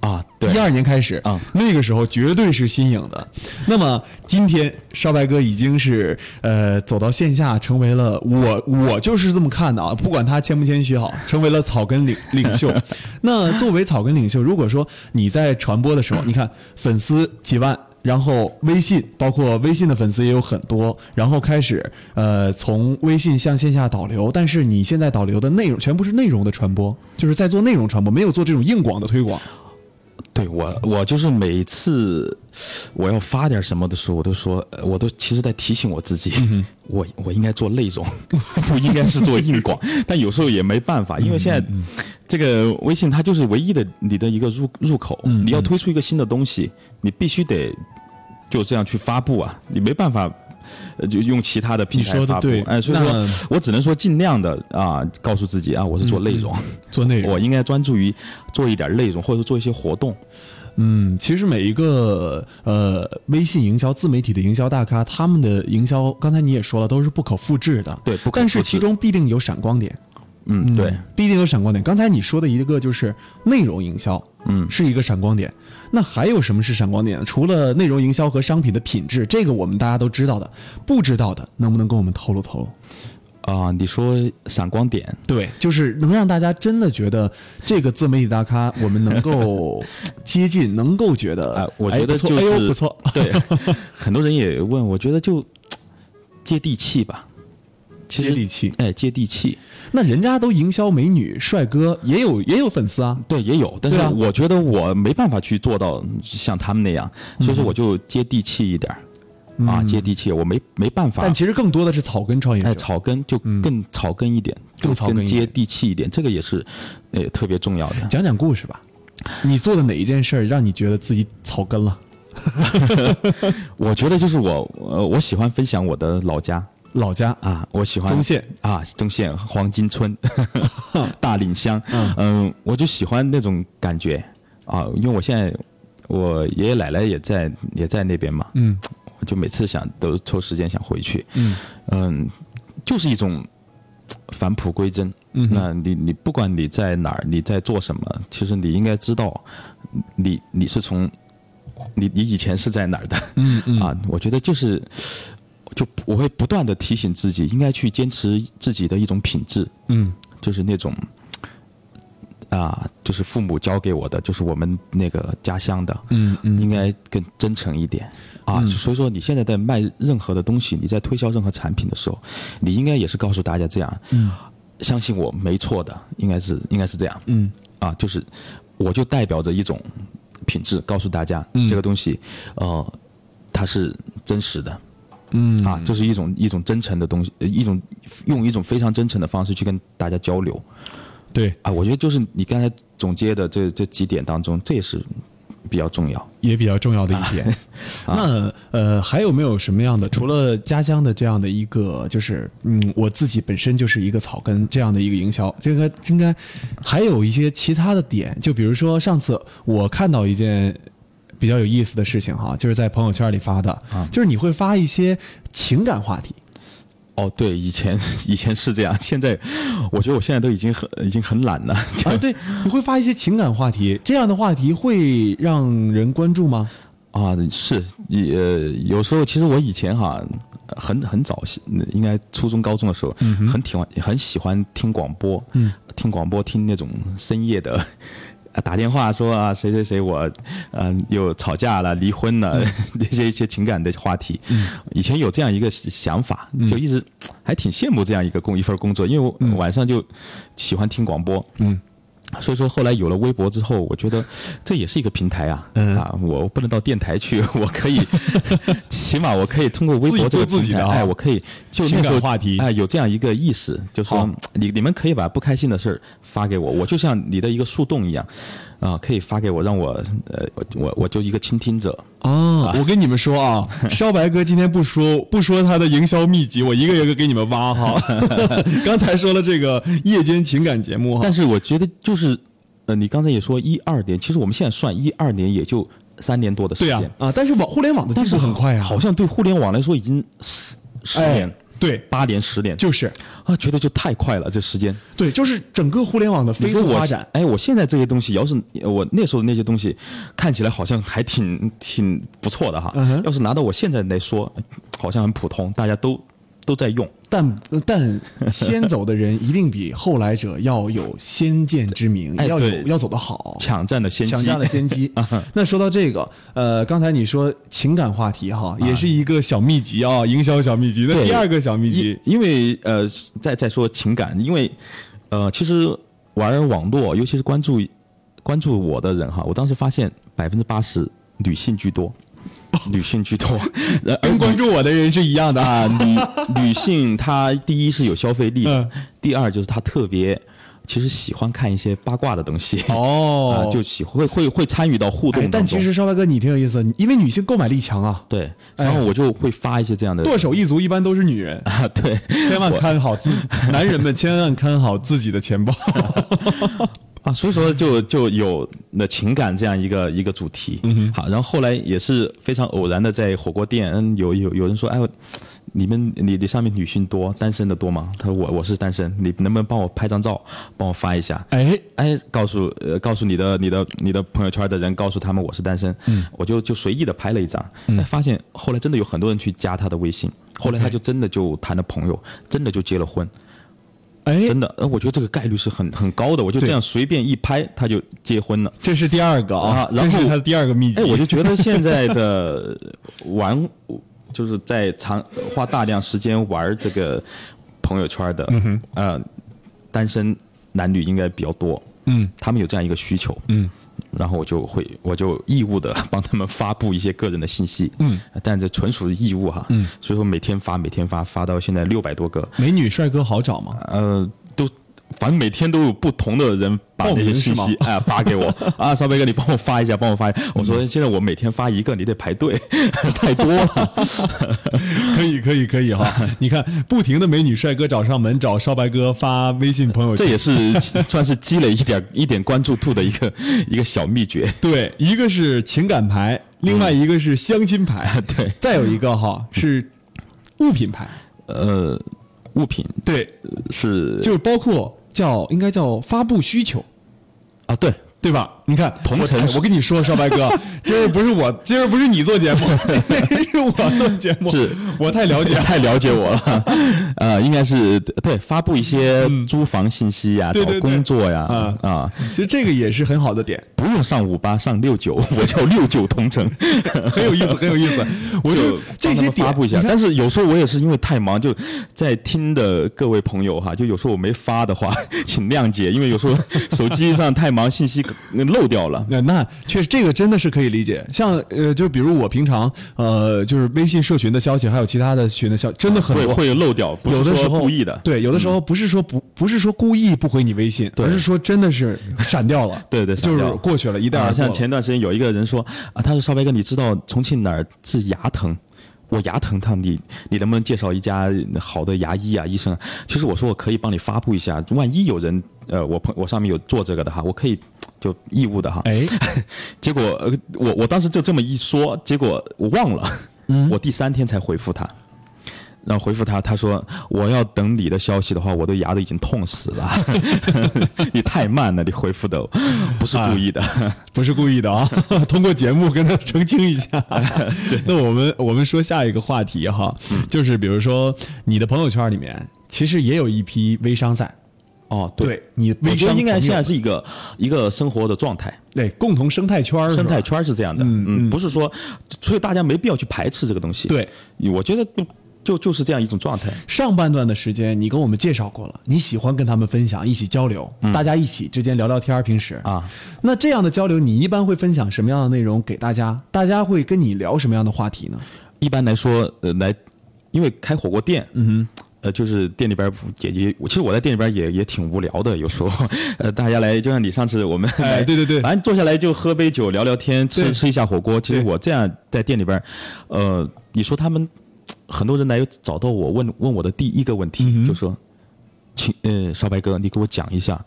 啊，对，一二年开始啊，那个时候绝对是新颖的。那么今天少白哥已经是呃走到线下，成为了我我就是这么看的啊，不管他谦不谦虚好，成为了草根领 *laughs* 领袖。那作为草根领袖，如果说你在传播的时候，你看粉丝几万。然后微信，包括微信的粉丝也有很多，然后开始呃从微信向线下导流，但是你现在导流的内容全部是内容的传播，就是在做内容传播，没有做这种硬广的推广。对我，我就是每次我要发点什么的时候，我都说，我都其实在提醒我自己，*laughs* 嗯、我我应该做内容，*laughs* 不应该是做硬广。*laughs* 但有时候也没办法，因为现在这个微信它就是唯一的你的一个入入口，嗯、你要推出一个新的东西，你必须得就这样去发布啊，你没办法呃就用其他的平台发布。哎，所以说我只能说尽量的啊，告诉自己啊，我是做内容，做内容我应该专注于做一点内容，或者说做一些活动。嗯，其实每一个呃微信营销、自媒体的营销大咖，他们的营销，刚才你也说了，都是不可复制的。对不可复制但是其中必定有闪光点。嗯，对，必定有闪光点。刚才你说的一个就是内容营销，嗯是一个闪光点。那还有什么是闪光点？除了内容营销和商品的品质，这个我们大家都知道的，不知道的能不能跟我们透露透露？啊、你说闪光点，对，就是能让大家真的觉得这个自媒体大咖，我们能够 *laughs* 接近，能够觉得，哎我觉得就是哎呦不错，对，*laughs* 很多人也问，我觉得就接地气吧。其实接地气。哎，接地气，那人家都营销美女、帅哥，也有也有粉丝啊。对，也有，但是我觉得我没办法去做到像他们那样，嗯所以说我就接地气一点儿、啊，接地气，我没没办法。但其实更多的是草根创业者。哎，草根就更草根一点，更接地气一点，这个也是呃特别重要的。讲讲故事吧。你做的哪一件事儿让你觉得自己草根了？*laughs* 我觉得就是我呃，我喜欢分享我的老家老家。啊，我喜欢中县。啊，中县黄金村 *laughs* 大岭乡，嗯、我就喜欢那种感觉。啊，因为我现在我爷爷奶奶也在也在那边嘛，嗯。我就每次想都抽时间想回去，嗯。嗯，就是一种返璞归真。嗯那你你不管你在哪儿，你在做什么，其实你应该知道，你你是从你你以前是在哪儿的，嗯嗯。啊，我觉得就是就我会不断的提醒自己，应该去坚持自己的一种品质，嗯。就是那种啊，就是父母教给我的，就是我们那个家乡的，嗯嗯。应该更真诚一点。啊。所以说，你现在在卖任何的东西，你在推销任何产品的时候，你应该也是告诉大家这样，嗯。相信我没错的，应该是应该是这样，嗯。啊，就是我就代表着一种品质，告诉大家、嗯。这个东西，呃，它是真实的。嗯啊，这是一种一种真诚的东西，呃一种用一种非常真诚的方式去跟大家交流对，啊。我觉得就是你刚才总结的这这几点当中，这也是比较重要。也比较重要的一 *laughs* 点。那呃，还有没有什么样的？除了家乡的这样的一个，就是嗯，我自己本身就是一个草根这样的一个营销，这个应该还有一些其他的点。就比如说上次我看到一件比较有意思的事情哈，就是在朋友圈里发的，就是你会发一些情感话题。哦，对，以前以前是这样，现在我觉得我现在都已经很已经很懒了。啊，对，你会发一些情感话题，这样的话题会让人关注吗？啊，是，也呃，有时候其实我以前哈，很很早，应该初中高中的时候，很喜欢很喜欢听广播，嗯，听广播听那种深夜的。啊打电话说啊，谁谁谁我，嗯、又吵架了，离婚了，*laughs* 这些一些情感的话题。以前有这样一个想法，就一直还挺羡慕这样一个工一份工作，因为我晚上就喜欢听广播。嗯。所以说，后来有了微博之后，我觉得这也是一个平台啊，嗯啊，我不能到电台去，我可以，*laughs* 起码我可以通过微博这个平台，自己做自己的啊哎，我可以就情那时候感话题哎，有这样一个意识，就说你你们可以把不开心的事儿发给我，我就像你的一个树洞一样，啊，可以发给我，让我呃，我我我就一个倾听者，啊，我跟你们说啊，烧白哥今天不说不说他的营销秘籍，我一个一个给你们挖哈。*laughs* 刚才说了这个夜间情感节目哈但，是我觉得就是，呃，你刚才也说一二年，其实我们现在算一二年也就三年多的时对呀间，啊，但是网互联网的进步很快啊，好像对互联网来说已经十十哎年、对，八年、十年，就是啊，觉得就太快了，这时间。对，就是整个互联网的飞速发展。哎，我现在这些东西，要是我那时候那些东西，看起来好像还挺挺不错的哈。嗯要是拿到我现在来说，好像很普通，大家都都在用。但但先走的人一定比后来者要有先见之明，要有要走得好。抢占了先机，抢占了先机。*laughs* 那说到这个，呃，刚才你说情感话题哈，也是一个小秘籍啊，营销小秘籍。那第二个小秘籍因，因为呃，再再说情感，因为呃，其实玩网络，尤其是关注关注我的人哈，我当时发现百分之八十女性居多，女性居多，*laughs* 跟关注我的人是一样的。啊，女女性她第一是有消费力第二就是她特别其实喜欢看一些八卦的东西。哦。*laughs* 啊，就喜会会会参与到互动。但其实少白哥你挺有意思，因为女性购买力强啊，对，然后我就会发一些这样的。剁手一族一般都是女人，*laughs* 啊，对，千万看好自男人们千万看好自己的钱包。啊，所以说就就有那情感这样一个一个主题。嗯好，然后后来也是非常偶然的在火锅店，嗯，有有有人说，哎，你们你你上面女性多，单身的多吗？他说我我是单身，你能不能帮我拍张照，帮我发一下？哎，哎，告诉呃告诉你的你的你的朋友圈的人，告诉他们我是单身，嗯，我就就随意的拍了一张，哎，发现后来真的有很多人去加他的微信，后来他就真的就谈了朋友，真的就结了婚。哎，真的，呃，我觉得这个概率是很很高的。我就这样随便一拍，他就结婚了。这是第二个啊啊，然后这是他的第二个秘籍。哎，我就觉得现在的玩，*laughs* 就是在长花大量时间玩这个朋友圈的，呃，单身男女应该比较多。嗯，他们有这样一个需求。嗯。然后我就会，*laughs* 我就义务的帮他们发布一些个人的信息，嗯，但这纯属义务哈，嗯，所以说每天发，每天发，发到现在六百多个，美女帅哥好找吗？呃，都反正每天都有不同的人把那些信息哎、发给我。啊，少白哥，你帮我发一下，帮我发一下。*laughs* 我说现在我每天发一个，你得排队，*laughs* 太多了。*laughs* 可以，可以，可以哈！你看，不停的美女帅哥找上门，找少白哥发微信朋友圈，这也是算是积累一点一点关注度的一个一个小秘诀。对，一个是情感牌，另外一个是相亲牌，对，再有一个哈是物品牌，呃，物品。对，是。就是包括叫应该叫发布需求，啊，对，对吧？你看，同城 *laughs* 我跟你说，少白哥，*laughs* 今儿不是我，今儿不是你做节目，*laughs* 今天是我做节目，是。我太了解了。太了解我了，呃，应该是对发布一些租房信息呀、找工作呀，啊。啊，其实这个也是很好的点，不用上五八，上六九，我叫六九同城。很有意思，很有意思。我就这些点发布一下。但是有时候我也是因为太忙，就在听的各位朋友哈，就有时候我没发的话，请谅解，因为有时候手机上太忙，信息漏掉了。那那确实，这个真的是可以理解。像呃，就比如我平常呃，就是微信社群的消息，还有其他的群的消息，真的很会多。会漏掉，有的时候故意的。嗯对，有的时候不是说不不是说故意不回你微信，对而是说真的是闪掉了。*laughs* 对对就是过去了，一带啊，而过了。像前段时间有一个人说啊，他说少白哥，你知道重庆哪儿治牙疼？我牙疼，他你你能不能介绍一家好的牙医啊医生啊？其实我说我可以帮你发布一下，万一有人呃我朋我上面有做这个的哈，我可以就义务的哈。哎，*laughs* 结果呃我我当时就这么一说，结果我忘了，嗯我第三天才回复他。然后回复他，他说我要等你的消息的话，我的牙都已经痛死了。*laughs* *laughs* 你太慢了，你回复的不是故意的。不是故意的啊，通过节目跟他澄清一下。那我们我们说下一个话题哈，嗯就是比如说你的朋友圈里面其实也有一批微商在，哦，对你微我觉得应该现在是一个一个生活的状态，对共同生态圈儿生态圈儿是这样的，嗯嗯，不是说，所以大家没必要去排斥这个东西。对，我觉得就就就是这样一种状态。上半段的时间，你跟我们介绍过了，你喜欢跟他们分享，一起交流，大家一起之间聊聊天儿。平时嗯啊，那这样的交流，你一般会分享什么样的内容给大家？大家会跟你聊什么样的话题呢？一般来说，呃，来，因为开火锅店，嗯哼。呃，就是店里边儿姐姐，其实我在店里边也也挺无聊的，有时候，*laughs* 呃，大家来，就像你上次我们哎来，对对对反正坐下来就喝杯酒，聊聊天，吃吃一下火锅。其实我这样在店里边，呃，你说他们很多人来找到我问问我的第一个问题，嗯就说，请呃少白哥，你给我讲一下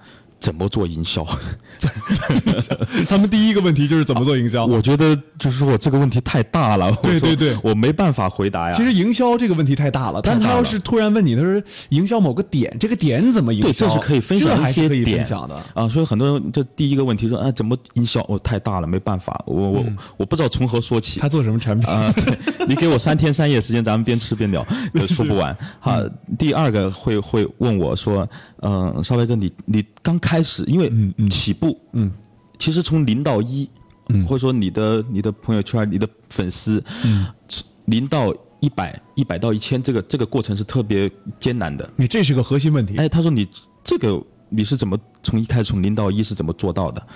怎么做营销。*laughs* 他们第一个问题就是怎么做营销。*laughs* 我觉得就是说我这个问题太大了，对对对我没办法回答呀。其实营销这个问题太大了，但他要是突然问你，他说营销某个点，这个点怎么营对，销？这是可以分享一些还是可以点分享的。啊。所以很多人这第一个问题说，啊，怎么营销？我太大了，没办法，我我我不知道从何说起他。做什么产品？啊，对你给我三天三夜时间，咱们边吃边聊，*laughs* 呃说不完。好，第二个会会问我说，嗯、少白哥，你你刚开始，因为起步，嗯，其实从零到一，嗯，或者说你的你的朋友圈、你的粉丝，嗯，零到一百，一百到一千，这个这个过程是特别艰难的。你这是个核心问题。哎，他说你这个你是怎么从一开始从零到一是怎么做到的？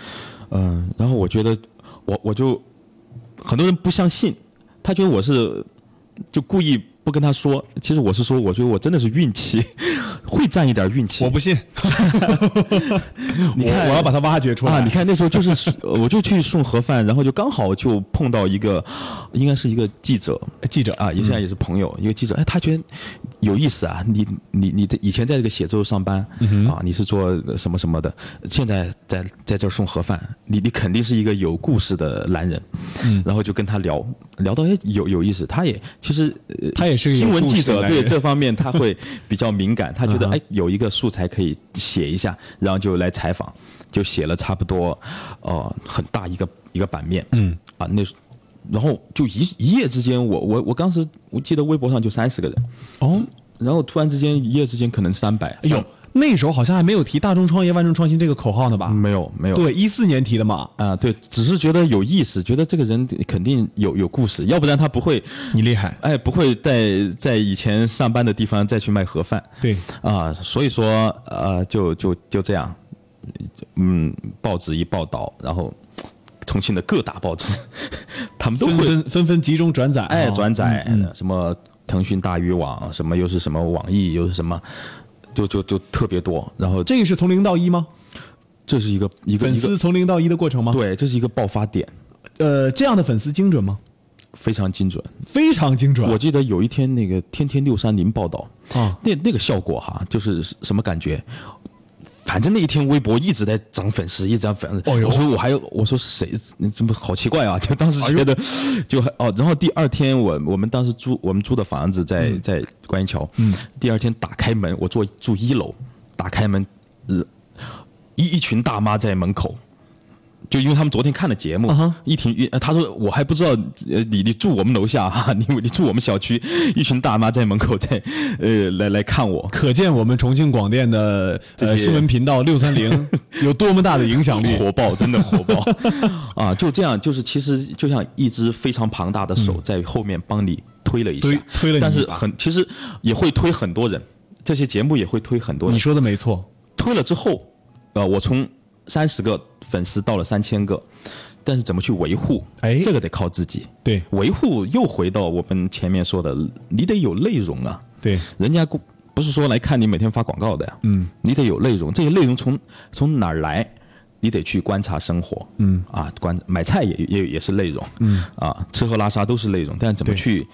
嗯、然后我觉得我我就很多人不相信，他觉得我是就故意不跟他说，其实我是说，我觉得我真的是运气，*laughs* 会占一点运气。我不信，*laughs* 你看我我要把他挖掘出来。啊！你看那时候就是，*laughs* 我就去送盒饭，然后就刚好就碰到一个，应该是一个记者。记者。啊，也现在也是朋友，一个记者，哎，他觉得有意思啊，你你你以前在这个写字楼上班啊，你是做什么什么的，现在在在这儿送盒饭，你你肯定是一个有故事的男人，嗯。然后就跟他聊聊到哎有有意思，他也其实呃他也是新闻记者，对这方面他会比较敏感，他觉得哎有一个素材可以写一下，然后就来采访，就写了差不多呃很大一个一个版面，嗯。啊那然后就一一夜之间，我我我当时我记得微博上就三十个人，哦，然后突然之间一夜之间可能三百，哎呦，那时候好像还没有提“大众创业，万众创新”这个口号呢吧？没有没有对，一四年提的嘛。啊、对，只是觉得有意思，觉得这个人肯定有有故事，要不然他不会，你厉害，哎，不会在在以前上班的地方再去卖盒饭。对啊、所以说呃，就就就这样，嗯，报纸一报道，然后重庆的各大报纸，*laughs* 他们都纷会纷纷纷集中转载，哎啊转载、什么腾讯大鱼网，什么又是什么网易，又是什么，就就就特别多。然后这个是从零到一吗？这是一个一个粉丝从零到一的过程吗？，对，这是一个爆发点，呃，这样的粉丝精准吗？非常精准。非常精准。我记得有一天那个天天六三零报道啊那那个效果哈，就是什么感觉？反正那一天微博一直在涨粉丝，一直涨粉丝。哦我说我还有，我说谁？你怎么好奇怪啊？*laughs* 就当时觉得，*laughs* 就还哦。然后第二天我我们当时租我们租的房子在、在观音桥，嗯，第二天打开门，我住住一楼，打开门，呃，一一群大妈在门口。就因为他们昨天看了节目一听，他说我还不知道，呃，你你住我们楼下 *laughs* 哈，你你住我们小区，一群大妈在门口在，呃，来来看我，可见我们重庆广电的呃新闻频道六三零 *laughs* 有多么大的影响力。火爆，真的火爆 *laughs* 啊！就这样，就是其实就像一只非常庞大的手在后面帮你推了一下，推推了但是很其实也会推很多人，这些节目也会推很多人。你说的没错，推了之后，呃，我从三十个粉丝到了三千个，但是怎么去维护？哎。这个得靠自己。对。维护又回到我们前面说的，你得有内容啊。对，人家不不是说来看你每天发广告的呀，嗯，你得有内容，这些内容从从哪儿来？你得去观察生活，嗯。啊，观买菜也也也是内容，嗯。啊，吃喝拉撒都是内容，但怎么去，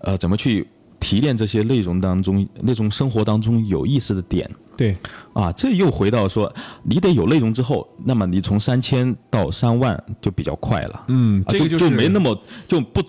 呃，怎么去提炼这些内容当中那种生活当中有意思的点，对，啊，这又回到说，你得有内容之后，那么你从三千到三万就比较快了。嗯这个就是没那么就不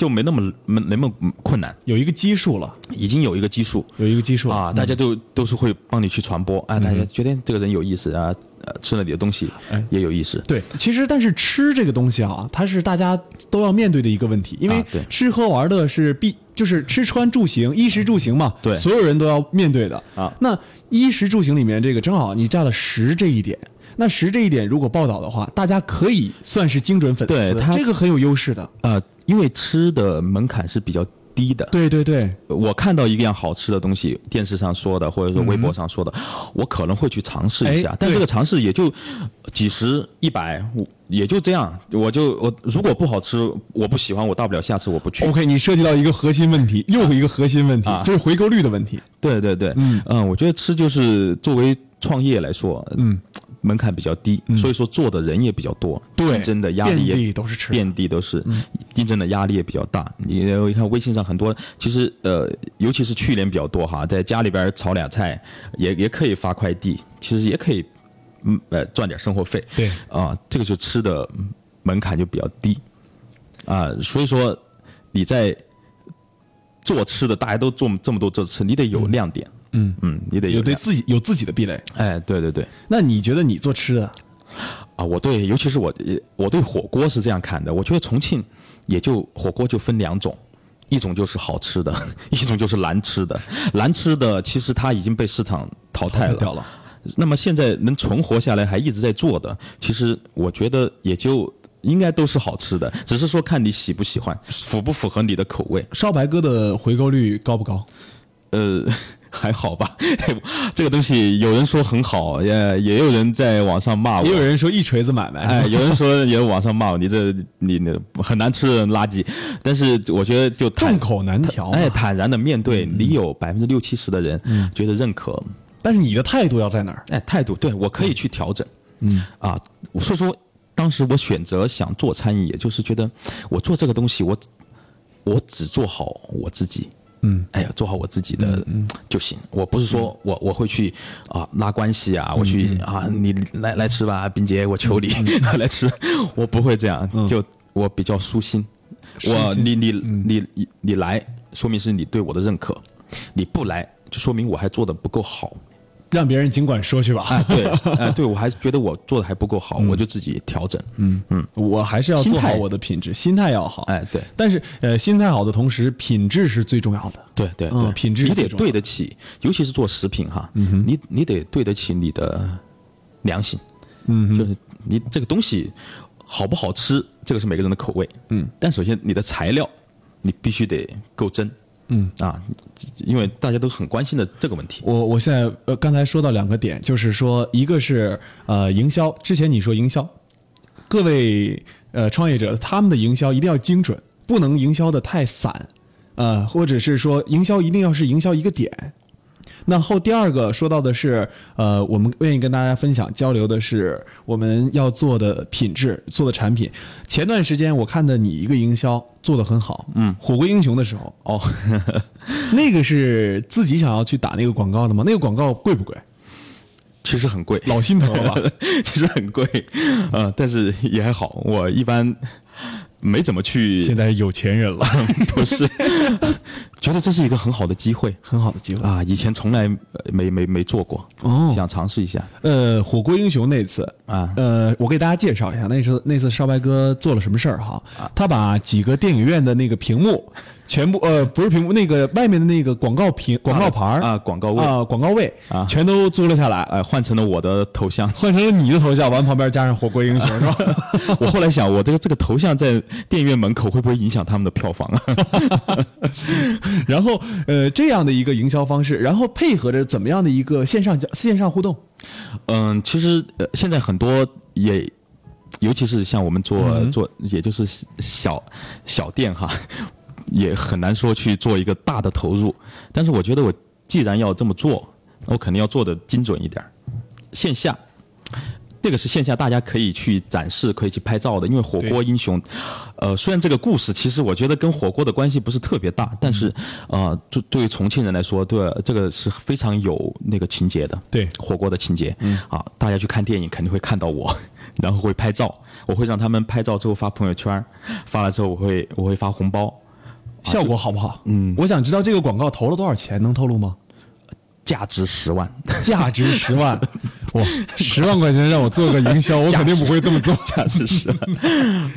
就没那么没那么困难，有一个基数了，已经有一个基数。有一个基数了。啊，大家就都是会帮你去传播。啊，大家觉得这个人有意思啊，呃，吃了你的东西哎。也有意思。对，其实但是吃这个东西啊，它是大家都要面对的一个问题，因为吃喝玩乐是必就是吃穿住行，衣食住行嘛，对。所有人都要面对的。啊。那衣食住行里面，这个正好你占了食这一点。那实这一点，如果报道的话，大家可以算是精准粉丝，对它这个很有优势的。呃，因为吃的门槛是比较低的。对对对，我看到一样好吃的东西，电视上说的，或者说微博上说的，我可能会去尝试一下哎，但这个尝试也就几十、一百，我也就这样。我就我如果不好吃，我不喜欢，我大不了下次我不去。OK，你涉及到一个核心问题，又一个核心问题，啊就是回购率的问题。对对对，嗯我觉得吃就是作为创业来说，嗯，门槛比较低，所以说做的人也比较多，对竞争的压力也遍地都是吃遍地都是，竞争的压力也比较大。你你看微信上很多，其实呃，尤其是去年比较多哈，在家里边炒俩菜，也也可以发快递，其实也可以，嗯呃赚点生活费。对啊，这个就吃的门槛就比较低，啊，所以说你在做吃的，大家都做这么多做吃，你得有亮点。嗯嗯嗯，你得有对自己有自己的壁垒。哎，对对对，那你觉得你做吃的，啊，我对，尤其是我，我对火锅是这样看的。我觉得重庆也就火锅就分两种，一种就是好吃的，*laughs* 一种就是难吃的。难吃的其实它已经被市场淘汰了。汰掉了那么现在能存活下来还一直在做的，其实我觉得也就应该都是好吃的，只是说看你喜不喜欢，符不符合你的口味。烧白鸽的回购率高不高？呃，还好吧。*laughs* 这个东西有人说很好，也也有人在网上骂我，也有人说一锤子买卖，哎，有人说 *laughs* 也网上骂我，你这你那很难吃的垃圾。但是我觉得就众口难调，哎，坦然的面对，你有百分之六七十的人觉得认可，但是你的态度要在哪儿？哎，态度对我可以去调整，嗯。啊，所以说当时我选择想做餐饮，也就是觉得我做这个东西，我我只做好我自己。嗯，哎呀，做好我自己的就行。我不是说我我会去啊拉关系啊，我去啊你来来吃吧，冰姐，我求你 *laughs* 来吃，我不会这样。就我比较舒心，我你你你你你来，说明是你对我的认可；你不来，就说明我还做的不够好。让别人尽管说去吧。哎，对，*laughs* 哎，对我还觉得我做的还不够好，我就自己调整。嗯嗯，我还是要做好我的品质，心态要好。哎，对。但是呃，心态好的同时，品质是最重要的。对对对，品质你得对得起，尤其是做食品哈，你你得对得起你的良心。嗯，就是你这个东西好不好吃，这个是每个人的口味。嗯，但首先你的材料，你必须得够真。嗯啊，因为大家都很关心的这个问题。我我现在呃刚才说到两个点，就是说一个是呃营销，之前你说营销，各位呃创业者他们的营销一定要精准，不能营销的太散，呃或者是说营销一定要是营销一个点。那后第二个说到的是，呃，我们愿意跟大家分享交流的是我们要做的品质、做的产品。前段时间我看的你一个营销做的很好，嗯，火锅英雄的时候，哦，*laughs* 那个是自己想要去打那个广告的吗？那个广告贵不贵？其实很贵，老心疼了吧？*laughs* 其实很贵，啊，但是也还好，我一般。没怎么去，现在有钱人了，*laughs* 不是？觉得这是一个很好的机会，很好的机会啊！以前从来没没没做过，哦，想尝试一下。呃，火锅英雄那次啊，呃，我给大家介绍一下，那次那次少白哥做了什么事儿哈？他把几个电影院的那个屏幕。全部呃不是屏幕，那个外面的那个广告屏、广告牌啊，广告位啊，广告位啊，全都租了下来，呃，换成了我的头像，换成了你的头像，完旁边加上火锅英雄是吧？*laughs* 我后来想，我这个这个头像在电影院门口会不会影响他们的票房啊？*laughs* 然后呃这样的一个营销方式，然后配合着怎么样的一个线上线上互动？嗯，其实呃现在很多也，尤其是像我们做做，也就是小小店哈。也很难说去做一个大的投入，但是我觉得我既然要这么做，我肯定要做的精准一点。线下，这个是线下大家可以去展示、可以去拍照的。因为火锅英雄，呃，虽然这个故事其实我觉得跟火锅的关系不是特别大，但是呃，对对于重庆人来说，对这个是非常有那个情节的。对火锅的情节，嗯，啊，大家去看电影肯定会看到我，*laughs* 然后会拍照，我会让他们拍照之后发朋友圈，发了之后我会我会发红包。效果好不好？嗯，我想知道这个广告投了多少钱，能透露吗？价值十万，*laughs* 价值十万，哇，十万块钱让我做个营销，我肯定不会这么做。价值十万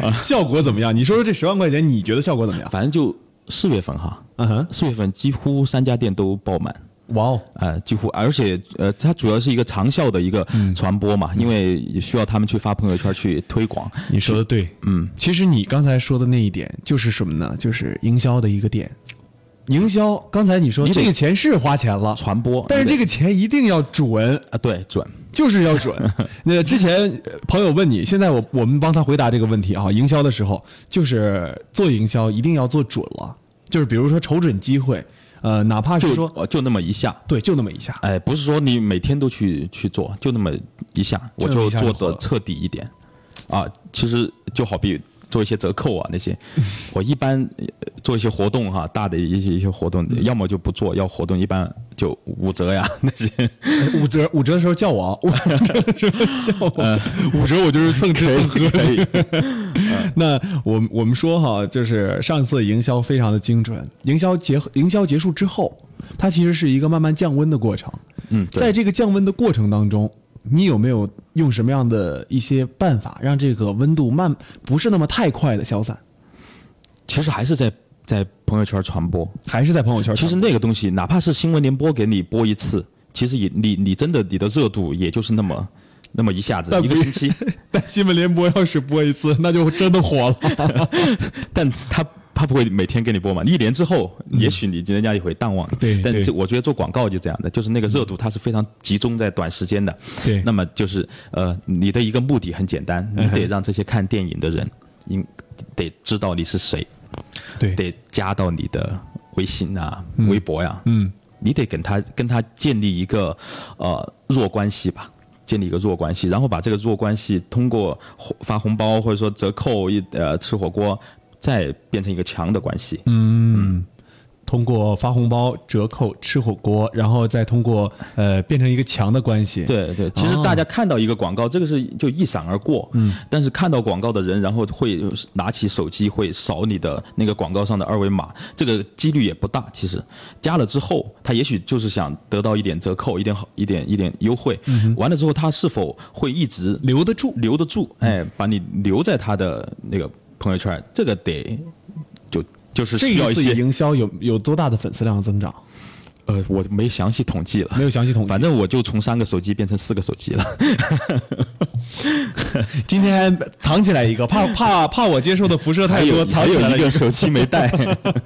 啊，效果怎么样？你说说这十万块钱，你觉得效果怎么样？反正就四月份哈，嗯哼，四月份几乎三家店都爆满。哇哦，呃，几乎，而且，呃，它主要是一个长效的一个传播嘛，因为需要他们去发朋友圈去推广。你说的对，嗯，其实你刚才说的那一点就是什么呢？就是营销的一个点。营销，刚才你说这个钱是花钱了，传播，但是这个钱一定要准啊，对，准，就是要准。*laughs* 那之前朋友问你，现在我我们帮他回答这个问题啊，营销的时候就是做营销一定要做准了，就是比如说瞅准机会。呃，哪怕是说就那么一下，对，就那么一下，哎，不是说你每天都去去做，就那么一下，我就做的彻底一点，啊，其实就好比。做一些折扣啊，那些我一般做一些活动哈，大的一些一些活动，要么就不做，要活动一般就五折呀 *laughs* 那些。五折 *laughs* 五折的时候叫我，五折的时候叫我，五折我就是蹭吃蹭喝。*laughs* 那我我们说哈，就是上次营销非常的精准，营销结营销结束之后，它其实是一个慢慢降温的过程。嗯，在这个降温的过程当中。你有没有用什么样的一些办法，让这个温度慢不是那么太快的消散？其实还是在在朋友圈传播，还是在朋友圈。其实那个东西，哪怕是新闻联播给你播一次，其实也你你真的你的热度也就是那么那么一下子一个星期。*laughs* 但新闻联播要是播一次，那就真的火了。*laughs* 但他。他不会每天给你播嘛。一年之后，也许你人家也会淡忘。对对但就我觉得做广告就这样的，就是那个热度它是非常集中在短时间的。对那么就是呃，你的一个目的很简单，你得让这些看电影的人，*laughs* 应得知道你是谁，对，得加到你的微信啊、微博呀、嗯，你得跟他跟他建立一个呃弱关系吧，建立一个弱关系，然后把这个弱关系通过发红包或者说折扣一呃吃火锅，再变成一个强的关系。嗯，通过发红包、折扣、吃火锅，然后再通过呃变成一个强的关系。，对对，其实大家看到一个广告，这个是就一闪而过。嗯，但是看到广告的人，然后会拿起手机会扫你的那个广告上的二维码，这个几率也不大。其实加了之后，他也许就是想得到一点折扣，一点好，一点一点优惠。嗯完了之后，他是否会一直留得住留得住？哎，把你留在他的那个朋友圈，这个得就就是这一次需要一些营销有有多大的粉丝量增长？呃，我没详细统计了，没有详细统计反正我就从三个手机变成四个手机了。*laughs* 今天藏起来一个，怕怕怕我接受的辐射太多，藏起来了一个手机没带。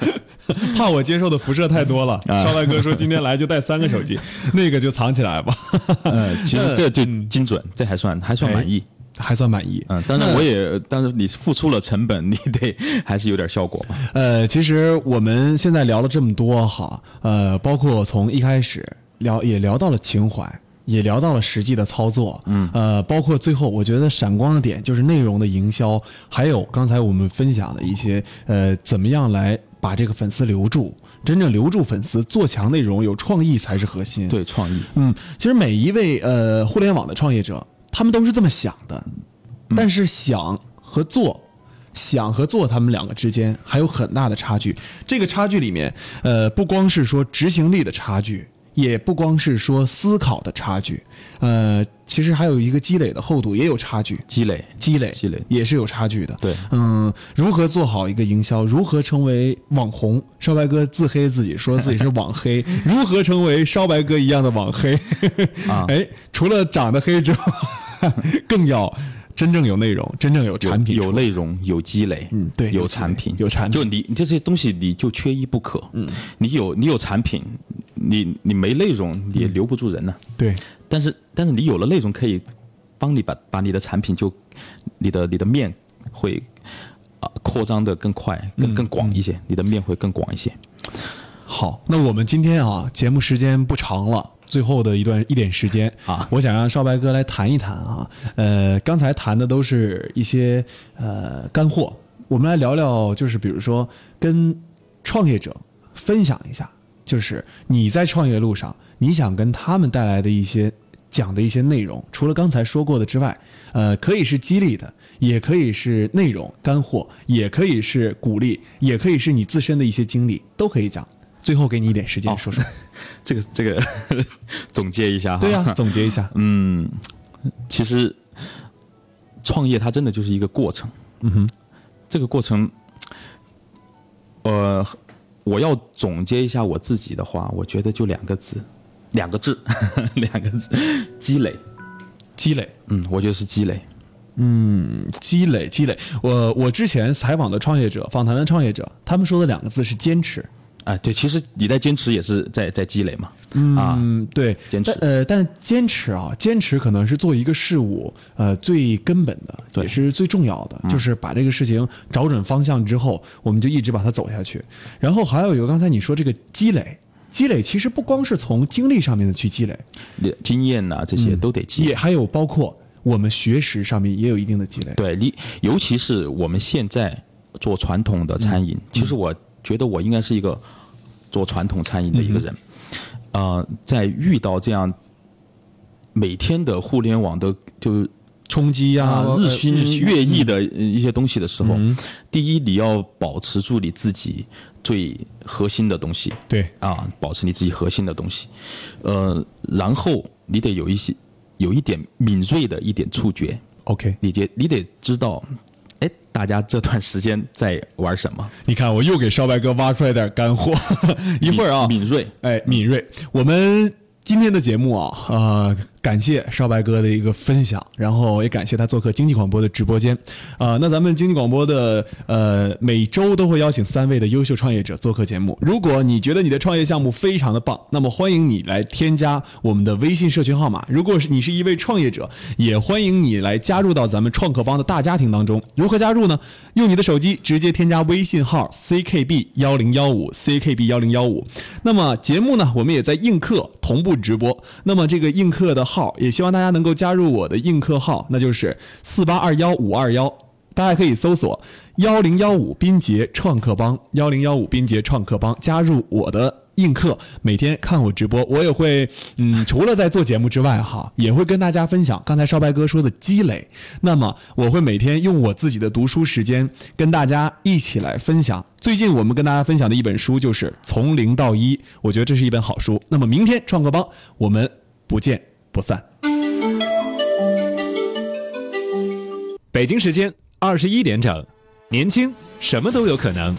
*laughs* 怕我接受的辐射太多了。啊少白哥说今天来就带三个手机，那个就藏起来吧。*laughs* 嗯，其实这就精准，这还算还算满意。还算满意。嗯，当然我也，但是你付出了成本，你得还是有点效果嘛。呃，其实我们现在聊了这么多哈，呃，包括从一开始聊也聊到了情怀，也聊到了实际的操作，嗯，呃，包括最后我觉得闪光的点就是内容的营销，还有刚才我们分享的一些呃，怎么样来把这个粉丝留住，真正留住粉丝，做强内容，有创意才是核心。对，创意，嗯，其实每一位呃互联网的创业者，他们都是这么想的，但是想和做。想和做，他们两个之间还有很大的差距。这个差距里面，呃，不光是说执行力的差距，也不光是说思考的差距，呃，其实还有一个积累的厚度也有差距。积累，积累，积累也是有差距的。对嗯，如何做好一个营销？如何成为网红？烧白哥自黑自己，说自己是网黑。*laughs* 如何成为烧白哥一样的网黑？啊 *laughs* 哎，除了长得黑之外，*laughs* 更要真正有内容，真正有产品有内容，有积累，嗯对有产品，有产品。就你你这些东西你就缺一不可。嗯，你有你有产品，你你没内容，你也留不住人呢、对，但是但是你有了内容，可以帮你把把你的产品就你的你的面会啊、扩张的更快，嗯更更广一些，你的面会更广一些。好，那我们今天啊，节目时间不长了，最后的一段一点时间啊我想让少白哥来谈一谈啊。呃，刚才谈的都是一些呃干货，我们来聊聊，就是比如说跟创业者分享一下，就是你在创业路上，你想跟他们带来的一些。讲的一些内容，除了刚才说过的之外，呃，可以是激励的，也可以是内容干货，也可以是鼓励，也可以是你自身的一些经历，都可以讲。最后给你一点时间说说。*laughs* 这个这个 *laughs* 总结一下哈。对呀、总结一下。*laughs* 嗯，其实创业它真的就是一个过程。嗯哼，这个过程，呃，我要总结一下我自己的话，我觉得就两个字，两个字，两个字，积累。积累，嗯，我觉得是积累。嗯积累，积累。我我之前采访的创业者、访谈的创业者，他们说的两个字是坚持。哎，对，其实你在坚持也是在在积累嘛。啊，嗯，对，坚持但呃，但坚持啊，坚持可能是做一个事物呃最根本的，也是最重要的，就是把这个事情找准方向之后，我们就一直把它走下去。然后还有一个，刚才你说这个积累，积累其实不光是从经历上面的去积累，经验呐、这些都得积累。也还有包括我们学识上面也有一定的积累。对你，尤其是我们现在做传统的餐饮，其实我觉得我应该是一个做传统餐饮的一个人。呃，在遇到这样每天的互联网的就冲击呀、啊日呃新月异的呃一些东西的时候，第一你要保持住你自己最核心的东西，对。啊，保持你自己核心的东西，呃，然后你得有一些有一点敏锐的一点触觉，，OK。你得你得知道，哎，大家这段时间在玩什么？你看，我又给烧白哥挖出来点干货。*laughs* 一会儿啊，敏敏锐，哎，敏锐。我们今天的节目啊，呃，感谢少白哥的一个分享，然后也感谢他做客经济广播的直播间。啊、那咱们经济广播的呃每周都会邀请三位的优秀创业者做客节目。如果你觉得你的创业项目非常的棒，那么欢迎你来添加我们的微信社群号码。如果是你是一位创业者，也欢迎你来加入到咱们创客帮的大家庭当中。如何加入呢？用你的手机直接添加微信号 ckb 幺零幺五 ckb 幺零幺五。那么节目呢，我们也在映客同步直播。那么这个映客的号，也希望大家能够加入我的映客号，那就是四八二幺五二幺。大家可以搜索幺零幺五斌杰创客帮，幺零幺五斌杰创客帮，加入我的映客，每天看我直播，我也会，嗯，除了在做节目之外，哈，也会跟大家分享刚才少白哥说的积累。那么我会每天用我自己的读书时间，跟大家一起来分享。最近我们跟大家分享的一本书就是《从零到一》，我觉得这是一本好书。那么明天创客帮我们不见不散。北京时间二十一点整，年轻什么都有可能。